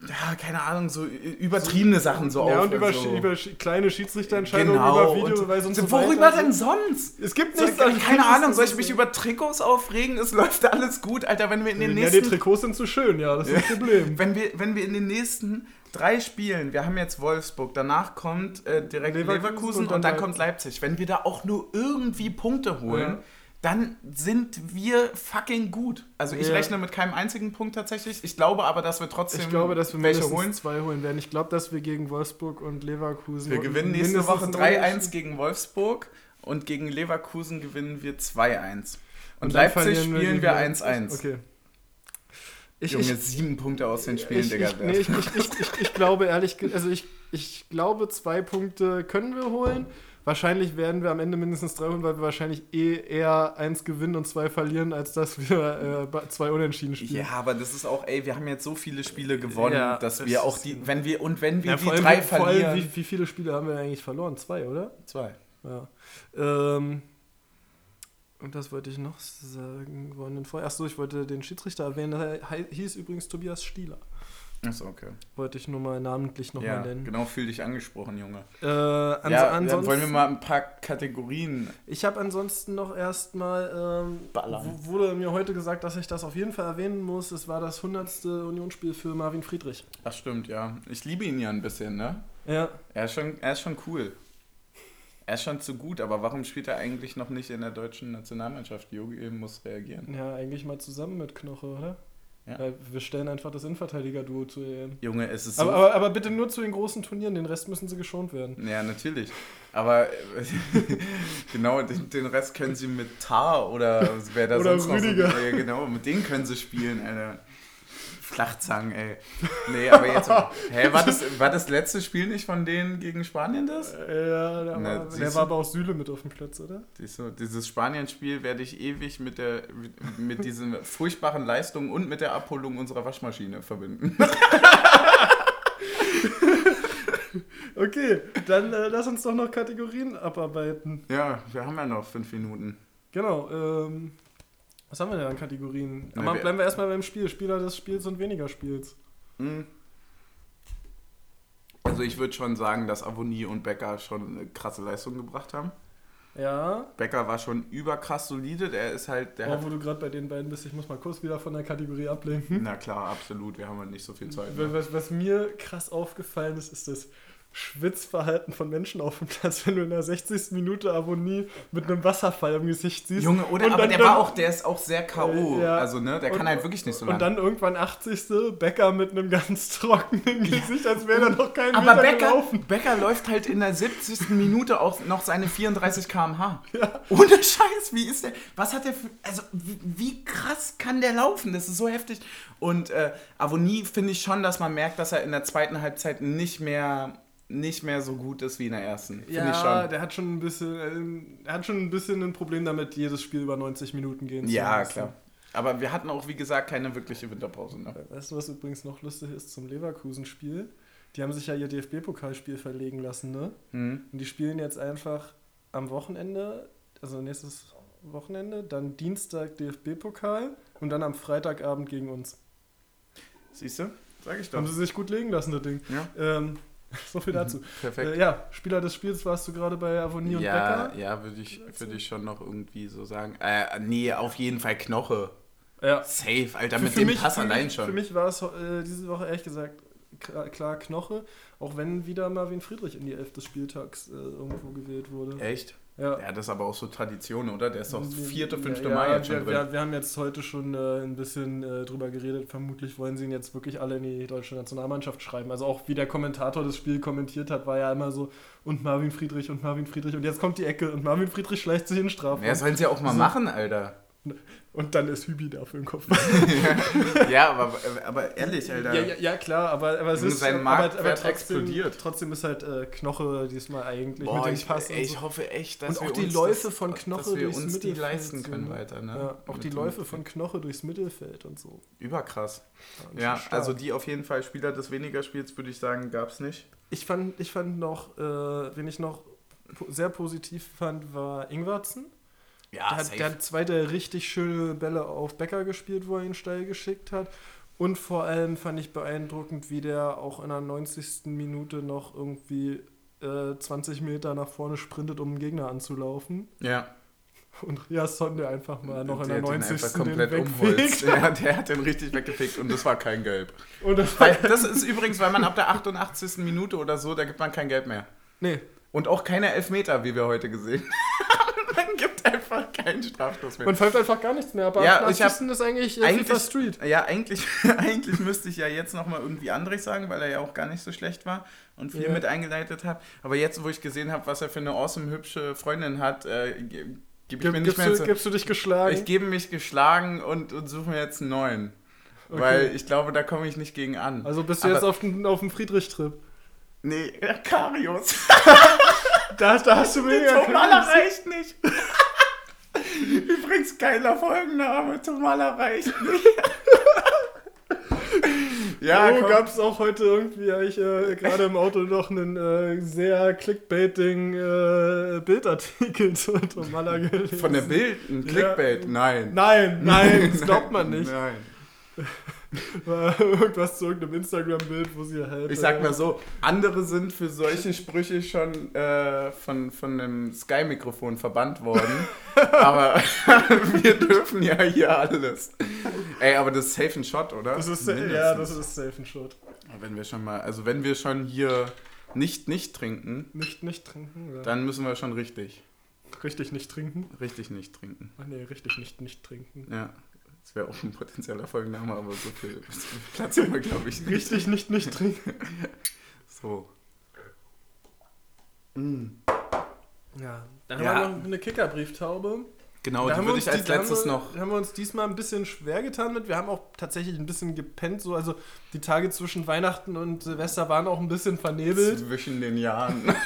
ja, keine Ahnung, so übertriebene Sachen so ja, auf und über, so. über kleine Schiedsrichterentscheidungen, Genau. über Videobeweise und, so worüber weiter. denn sonst? Es gibt nichts an keine Videos, Ahnung, soll ich mich über Trikots aufregen? Es läuft alles gut, Alter, wenn wir in den Ja, die nächsten Trikots sind zu schön, ja, das ist das Problem. wenn wir wenn wir in den nächsten drei Spielen, wir haben jetzt Wolfsburg, danach kommt äh, direkt Leverkusen Leverkusen, und und, dann dann kommt Leipzig. Wenn wir da auch nur irgendwie Punkte holen, Ja. Dann sind wir fucking gut. Also ich Ja. rechne mit keinem einzigen Punkt tatsächlich. Ich glaube aber, dass wir trotzdem Ich glaube, dass wir welche holen. zwei holen werden. Ich glaube, dass wir gegen Wolfsburg und Leverkusen Wir gewinnen nächste Woche ein 3-1 Unentschieden- gegen Wolfsburg und gegen Leverkusen gewinnen wir 2-1. Und, dann Leipzig spielen wir Leipzig. 1-1. Okay. Ich, Junge, ich, sieben Punkte aus den Spielen, ich, Digga. ich, nee, ich, ich, ich, ich, glaube ehrlich, also ich, ich glaube, zwei Punkte können wir holen. Wahrscheinlich werden wir am Ende mindestens drei holen, weil wir wahrscheinlich eh eher eins gewinnen und zwei verlieren, als dass wir äh, zwei Unentschieden spielen. Ja, aber das ist auch, ey, wir haben jetzt so viele Spiele gewonnen, Ja, dass wir auch die, wenn wir, und wenn wir Ja, die drei allem, verlieren. wie, wie viele Spiele haben wir eigentlich verloren? Zwei, oder? Zwei. Ja. Ähm, und das wollte ich noch sagen. Wollen denn vorher? Achso, ich wollte den Schiedsrichter erwähnen. Der hieß übrigens Tobias Stieler. Achso, okay. Wollte ich nur mal namentlich nochmal ja, nennen. genau, fühl dich angesprochen, Junge. Äh, ans ja, ansonsten, dann wollen wir mal ein paar Kategorien. Ich habe ansonsten noch erstmal, ähm, Ballern. wurde mir heute gesagt, dass ich das auf jeden Fall erwähnen muss. Es war das 100. Unionsspiel für Marvin Friedrich. Ach, stimmt, ja. Ich liebe ihn ja ein bisschen, ne? Ja. Er ist schon, er ist schon cool. Er ist schon zu gut, aber warum spielt er eigentlich noch nicht in der deutschen Nationalmannschaft? Jogi muss reagieren. Ja, eigentlich mal zusammen mit Knoche, oder? Ja. Wir stellen einfach das Innenverteidiger-Duo zu EM. Junge, es ist so. Aber, aber, aber bitte nur zu den großen Turnieren, den Rest müssen sie geschont werden. ja, natürlich. Aber äh, genau, den, den Rest können sie mit Tar oder wer da Oder sonst noch Rüdiger. so. Ja, genau, mit denen können sie spielen, Alter. Flachzangen, ey. Nee, aber jetzt. Hä, war das, war das letzte Spiel nicht von denen gegen Spanien das? Äh, Ja, der, Na, war, der war aber auch Süle mit auf dem Platz, oder? Siehst du, dieses Spanien-Spiel werde ich ewig mit, der, mit diesen furchtbaren Leistungen und mit der Abholung unserer Waschmaschine verbinden. Okay, dann äh, lass uns doch noch Kategorien abarbeiten. Ja, wir haben ja noch fünf Minuten. Genau, ähm, was haben wir denn an Kategorien? Aber wir- bleiben wir erstmal beim Spiel. Spieler des Spiels und weniger Spiels. Hm. Also ich würde schon sagen, dass Avonie und Becker schon eine krasse Leistung gebracht haben. Ja, Becker war schon überkrass solide, der ist halt, der hat... wo du gerade bei den beiden bist, ich muss mal kurz wieder von der Kategorie ablenken. Na klar, absolut, wir haben halt nicht so viel Zeit. Was, was, was mir krass aufgefallen ist, ist das Schwitzverhalten von Menschen auf dem Platz, wenn du in der 60. Minute Avonie mit einem Wasserfall im Gesicht siehst. Junge, oder? Und aber dann- der war auch, der ist auch sehr K.O. Äh, ja. Also, ne, der Und- kann halt wirklich nicht so Und lange. dann irgendwann 80. Bäcker mit einem ganz trockenen Gesicht, als wäre er noch kein Aber Meter Becker, gelaufen. Becker läuft halt in der 70. Minute auch noch seine 34 km/h. Ohne Scheiß, wie ist der? Was hat der für. Also, wie, wie krass kann der laufen? Das ist so heftig. Und äh, Avonie finde ich schon, dass man merkt, dass er in der zweiten Halbzeit nicht mehr, nicht mehr so gut ist wie in der ersten. Finde Ja, der hat schon ein bisschen, er hat schon ein bisschen ein Problem damit, jedes Spiel über 90 Minuten gehen zu Ja, lassen. klar. Aber wir hatten auch, wie gesagt, keine wirkliche Winterpause. Ne? Weißt du, was übrigens noch lustig ist zum Leverkusen-Spiel? Die haben sich ja ihr DFB-Pokalspiel verlegen lassen, ne? Mhm. Und die spielen jetzt einfach am Wochenende, also nächstes Wochenende, dann Dienstag DFB-Pokal und dann am Freitagabend gegen uns. Siehst du? Sag ich doch. Haben sie sich gut legen lassen, das Ding. Ja, Ähm, so viel dazu. perfekt. Äh, ja, Spieler des Spiels warst du gerade bei Avonie und ja, Becker. ja, würde ich, würd ich schon noch irgendwie so sagen. Äh, nee, auf jeden Fall Knoche. Ja. Safe, Alter, Für- mit für dem mich- Pass allein mich, schon. Für mich war es äh, diese Woche ehrlich gesagt klar, klar Knoche, auch wenn wieder Marvin Friedrich in die Elf des Spieltags äh, irgendwo gewählt wurde. Echt? Ja. Ja, das ist aber auch so Tradition, oder? Der ist doch vierte, fünfte ja, Mal jetzt wir, schon wir, drin. wir haben jetzt heute schon äh, ein bisschen äh, drüber geredet. Vermutlich wollen sie ihn jetzt wirklich alle in die deutsche Nationalmannschaft schreiben. Also auch wie der Kommentator das Spiel kommentiert hat, war ja immer so und Marvin Friedrich und Marvin Friedrich und jetzt kommt die Ecke und Marvin Friedrich schleicht sich in Strafraum. Ja, sollen sie auch mal So. machen, Alter. Und dann ist Hübi da für den Kopf. ja, aber, aber ehrlich, Alter. Ja, ja, ja, klar, aber, aber es ist sein aber, Marktwert aber trotzdem, explodiert. Trotzdem ist halt äh, Knoche diesmal eigentlich Boah, mit dem ich, Pass. ich so. hoffe echt, dass Und wir auch die uns Läufe das, von Knoche dass wir durchs uns die Mittelfeld leisten können so. weiter. Ne? Ja, auch Mit die Läufe von Knoche durchs Mittelfeld und so. Überkrass. Ja, stark. also die auf jeden Fall Spieler des weniger Spiels, würde ich sagen, gab es nicht. ich fand, ich fand noch, äh, wen ich noch sehr positiv fand, war Ingwarzen. Ja, der, hat, der hat zwei der richtig schöne Bälle auf Becker gespielt, wo er ihn steil geschickt hat. Und vor allem fand ich beeindruckend, wie der auch in der 90. Minute noch irgendwie äh, 20 Meter nach vorne sprintet, um einen Gegner anzulaufen. ja. Und Riasson, der einfach mal noch in der hat ihn 90. einfach den komplett umholzt. Ja, der hat den richtig weggefegt und das war kein Gelb. Das Weil, das ist übrigens, weil man ab der 88. Minute oder so, da gibt man kein Gelb mehr. Nee, Und auch keine Elfmeter, wie wir heute gesehen haben. Gibt einfach keinen Strafstoß mehr. man pfeift einfach gar nichts mehr. Aber Ja, ich hab- 80. ist eigentlich, eigentlich, FIFA Street. Ja, eigentlich, eigentlich müsste ich ja jetzt nochmal irgendwie Andrich sagen, weil er ja auch gar nicht so schlecht war und viel Ja. mit eingeleitet hat. Aber jetzt, wo ich gesehen habe, was er für eine awesome, hübsche Freundin hat, äh, ge- gebe ich mir nicht mehr du, zu. gibst du dich geschlagen? Ich gebe mich geschlagen und, und suche mir jetzt einen neuen. Okay. Weil ich glaube, da komme ich nicht gegen an. also bist du Aber- jetzt auf dem, auf Friedrich-Trip. Nee, Karius. Da, da hast du weniger Tomala reicht nicht. Übrigens, geiler Folgenname. Tomala reicht nicht. ja, komm. gab es auch heute irgendwie, habe ich äh, gerade im Auto noch einen äh, sehr clickbaiting äh, Bildartikel zu Tomala gelesen. Von der Bild, ein Clickbait, Ja. nein. Nein, nein, das glaubt man nicht. Nein. War irgendwas zu irgendeinem Instagram-Bild, wo sie halt. Ich sag äh, mal so, andere sind für solche Sprüche schon äh, von, von einem Sky-Mikrofon verbannt worden. aber wir dürfen ja hier alles. Ey, aber das ist safe ein Shot, oder? Das ist, ja, das ist safe ein Shot. Wenn wir schon mal, also wenn wir schon hier nicht nicht trinken, Nicht, nicht trinken? Oder? dann müssen wir schon richtig, Richtig nicht trinken? richtig nicht trinken. Ach nee, richtig nicht, nicht trinken. Ja. Das wäre auch ein potenzieller Folgenname, aber so viel, so viel Platz haben wir, glaube ich, nicht. Richtig nicht nicht trinken. So. Ja, dann Ja. haben wir noch eine Kickerbrieftaube. Genau, Da die wir würde ich als die- letztes haben wir, noch. haben wir uns diesmal ein bisschen schwer getan mit. Wir haben auch tatsächlich ein bisschen gepennt. So. Also die Tage zwischen Weihnachten und Silvester waren auch ein bisschen vernebelt. Zwischen den Jahren.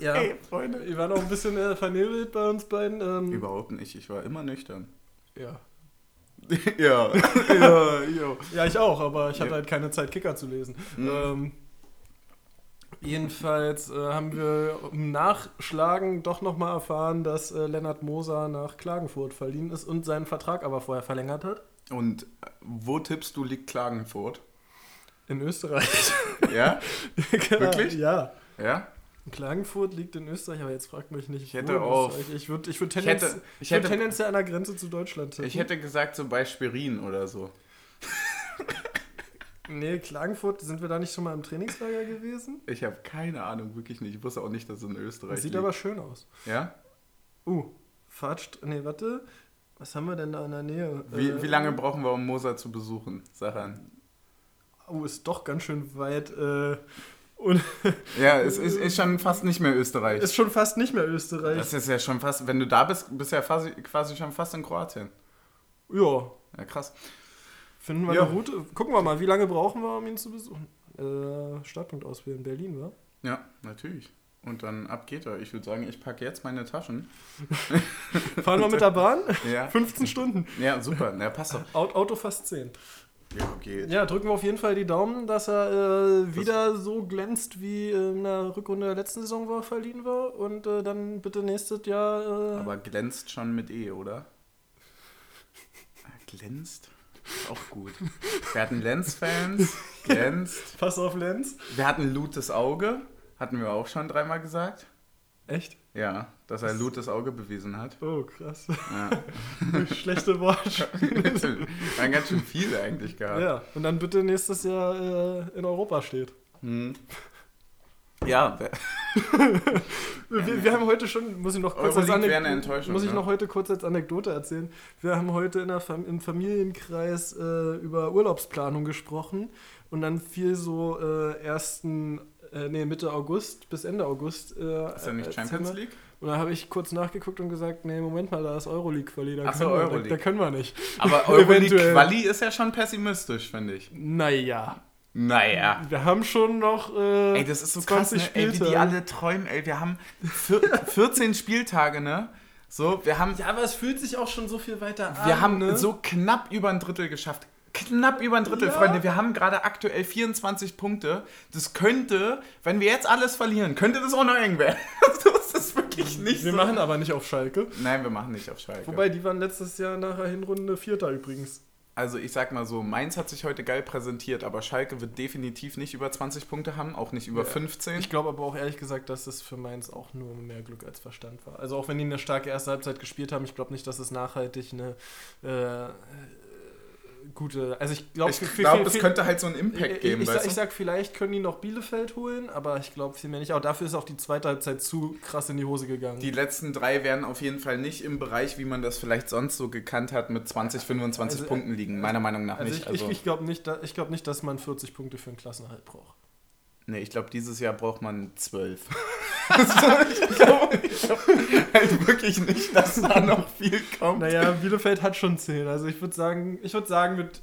Ja, Ey, Freunde. die waren auch ein bisschen äh, vernebelt bei uns beiden. Ähm, Überhaupt nicht, ich war immer nüchtern. Ja. ja. ja, jo. ja, ich auch, aber ich hatte Ja. halt keine Zeit, Kicker zu lesen. Mhm. Ähm, jedenfalls äh, haben wir im Nachschlagen doch nochmal erfahren, dass äh, Lennart Moser nach Klagenfurt verliehen ist und seinen Vertrag aber vorher verlängert hat. Und äh, wo tippst du, liegt Klagenfurt? In Österreich. Ja? Wirklich? Ja. Ja? Klagenfurt liegt in Österreich, aber jetzt fragt mich nicht. Ich hätte Österreich. Ich würde ich würd Ich tendenz, hätte, ich ich, würd hätte, tendenziell an der Grenze zu Deutschland tippen. ich hätte gesagt, so bei Schwerin oder so. Nee, Klagenfurt, sind wir da nicht schon mal im Trainingslager gewesen? Ich habe keine Ahnung, wirklich nicht. Ich wusste auch nicht, dass es in Österreich Das sieht liegt. aber schön aus. Ja? Uh, Fahrtst... Nee, warte. Was haben wir denn da in der Nähe? Wie, Äh, wie lange brauchen wir, um Moser zu besuchen? Sag an. Oh, ist doch ganz schön weit. Äh, und Ja, es ist, ist schon fast nicht mehr Österreich. ist schon fast nicht mehr Österreich. Das ist ja schon fast, wenn du da bist, bist du ja quasi, quasi schon fast in Kroatien. ja, Ja, krass. finden wir Ja. eine Route. Gucken wir mal, wie lange brauchen wir, um ihn zu besuchen? Äh, Startpunkt auswählen, Berlin, wa? Ja, natürlich. Und dann ab geht er. Ich würde sagen, ich packe jetzt meine Taschen. Fahren wir mit der Bahn? Ja, 15 Stunden. ja super. Ja, passt doch. Au- Auto fast 10. Ja, geht. Ja, drücken wir auf jeden Fall die Daumen, dass er äh, wieder so glänzt, wie in der Rückrunde der letzten Saison war, verliehen war. Und äh, dann bitte nächstes Jahr. Äh, Aber glänzt schon mit E, oder? Glänzt? Auch gut. Wir hatten Lenz-Fans. Glänzt. Pass auf Lenz. Wir hatten Lutes Auge. Hatten wir auch schon dreimal gesagt. Echt? Ja, dass er Lutes Auge bewiesen hat. Oh, krass. Ja. Schlechte Wortspiele. Waren ganz schön viele eigentlich gehabt. ja, und dann bitte nächstes Jahr äh, in Europa steht. Hm. Ja, Wir, wir haben heute schon, muss ich noch kurz als Euroleague Anek- wäre eine Enttäuschung, muss ich ne? noch heute kurz als Anekdote erzählen. Wir haben heute in der Fam im Familienkreis äh, über Urlaubsplanung gesprochen und dann fiel so äh, ersten, äh, nee, Mitte August bis Ende August. Äh, ist ja nicht Champions. League? Und da habe ich kurz nachgeguckt und gesagt, nee, Moment mal, da ist Euroleague-Quali, da, so, können wir- da, Euroleague. da können wir nicht. Aber. Euroleague-Quali ist ja schon pessimistisch, finde ich. Naja, Naja. wir haben schon noch äh, Ey, das ist so krass, 20 ne? ey, wie die alle träumen. Ey, wir haben vier, 14 Spieltage, ne? So, wir haben, Ja, aber es fühlt sich auch schon so viel weiter an. wir haben ne? so knapp über ein Drittel geschafft. Knapp über ein Drittel, Ja. Freunde. Wir haben gerade aktuell 24 Punkte. Das könnte, wenn wir jetzt alles verlieren, könnte das auch noch eng werden. so ist das wirklich nicht Wir so. machen aber nicht auf Schalke. Nein, wir machen nicht auf Schalke. Wobei, die waren letztes Jahr nach der Hinrunde Vierter übrigens. Also ich sag mal so, Mainz hat sich heute geil präsentiert, aber Schalke wird definitiv nicht über 20 Punkte haben, auch nicht über Ja. 15. Ich glaube aber auch ehrlich gesagt, dass es für Mainz auch nur mehr Glück als Verstand war. Also auch wenn die eine starke erste Halbzeit gespielt haben, ich glaube nicht, dass es nachhaltig eine äh, gute. Also ich glaube, Ich glaube, es könnte halt so einen Impact geben, Ich, ich, ich sag, vielleicht können die noch Bielefeld holen, aber ich glaube vielmehr nicht. Aber dafür ist auch die zweite Halbzeit zu krass in die Hose gegangen. Die letzten drei werden auf jeden Fall nicht im Bereich, wie man das vielleicht sonst so gekannt hat, mit 20, 25 Also, Punkten liegen. Meiner Meinung nach also nicht. ich, Also, ich, ich glaube nicht, da, ich glaub nicht, dass man 40 Punkte für einen Klassenerhalt braucht. Nee, ich glaube, dieses Jahr braucht man 12. ich glaube glaub halt wirklich nicht, dass da noch viel kommt. Naja, Bielefeld hat schon 10. Also ich würde sagen, ich würde sagen, mit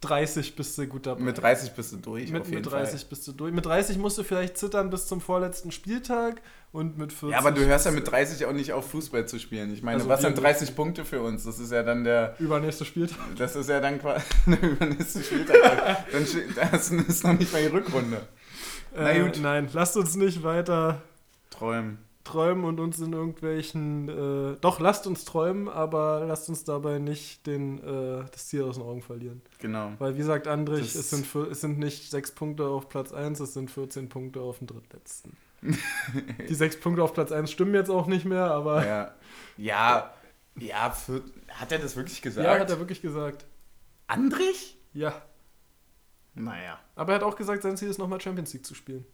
30 bist du gut dabei. Mit 30 bist du durch, mit, mit 30 bist du durch. Mit 30 musst du vielleicht zittern bis zum vorletzten Spieltag und mit 40. Ja, aber du hörst ja mit 30 auch nicht auf, Fußball zu spielen. Ich meine, Also was sind 30 Punkte für uns? Das ist ja dann der, du Übernächster Spieltag. das ist ja dann quasi der übernächste Spieltag. dann das ist noch nicht mal die Rückrunde. Na Äh, gut. nein, lasst uns nicht weiter Träumen. träumen und uns in irgendwelchen. Äh, doch, lasst uns träumen, aber lasst uns dabei nicht den, äh, das Ziel aus den Augen verlieren. Genau. Weil, wie sagt Andrich, Das- es sind, es sind nicht sechs Punkte auf Platz 1, es sind 14 Punkte auf dem drittletzten. Die sechs Punkte auf Platz 1 stimmen jetzt auch nicht mehr, aber. Ja, ja, ja für, hat er das wirklich gesagt? Ja, hat er wirklich gesagt. Andrich? Ja. Naja. Aber er hat auch gesagt, sein Ziel ist nochmal Champions League zu spielen.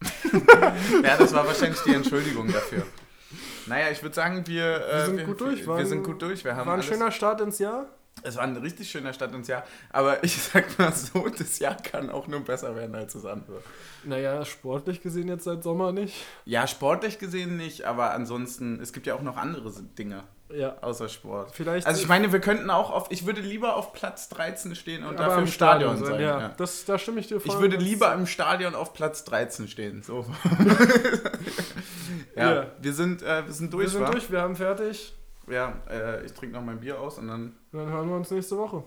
Ja, das war wahrscheinlich die Entschuldigung dafür. Naja, ich würde sagen, wir, Wir äh, sind gut durch. Wir, War wir ein- sind gut durch. Wir haben War ein alles, schöner Start ins Jahr. Es war ein richtig schöner Start ins Jahr. Aber ich sag mal so, das Jahr kann auch nur besser werden als das andere. Naja, sportlich gesehen jetzt seit Sommer nicht. Ja, sportlich gesehen nicht, aber ansonsten, es gibt ja auch noch andere Dinge Ja. außer Sport. Vielleicht Also ich meine, wir könnten auch auf, ich würde lieber auf Platz 13 stehen und dafür im Stadion, sein. Ja, ja. Das, da stimme ich dir voll. Ich würde lieber im Stadion auf Platz 13 stehen. So. ja, Ja. wir sind, äh, wir sind durch, Wir sind wa? durch, wir haben fertig. Ja, äh, ich trinke noch mein Bier aus und dann Dann hören wir uns nächste Woche.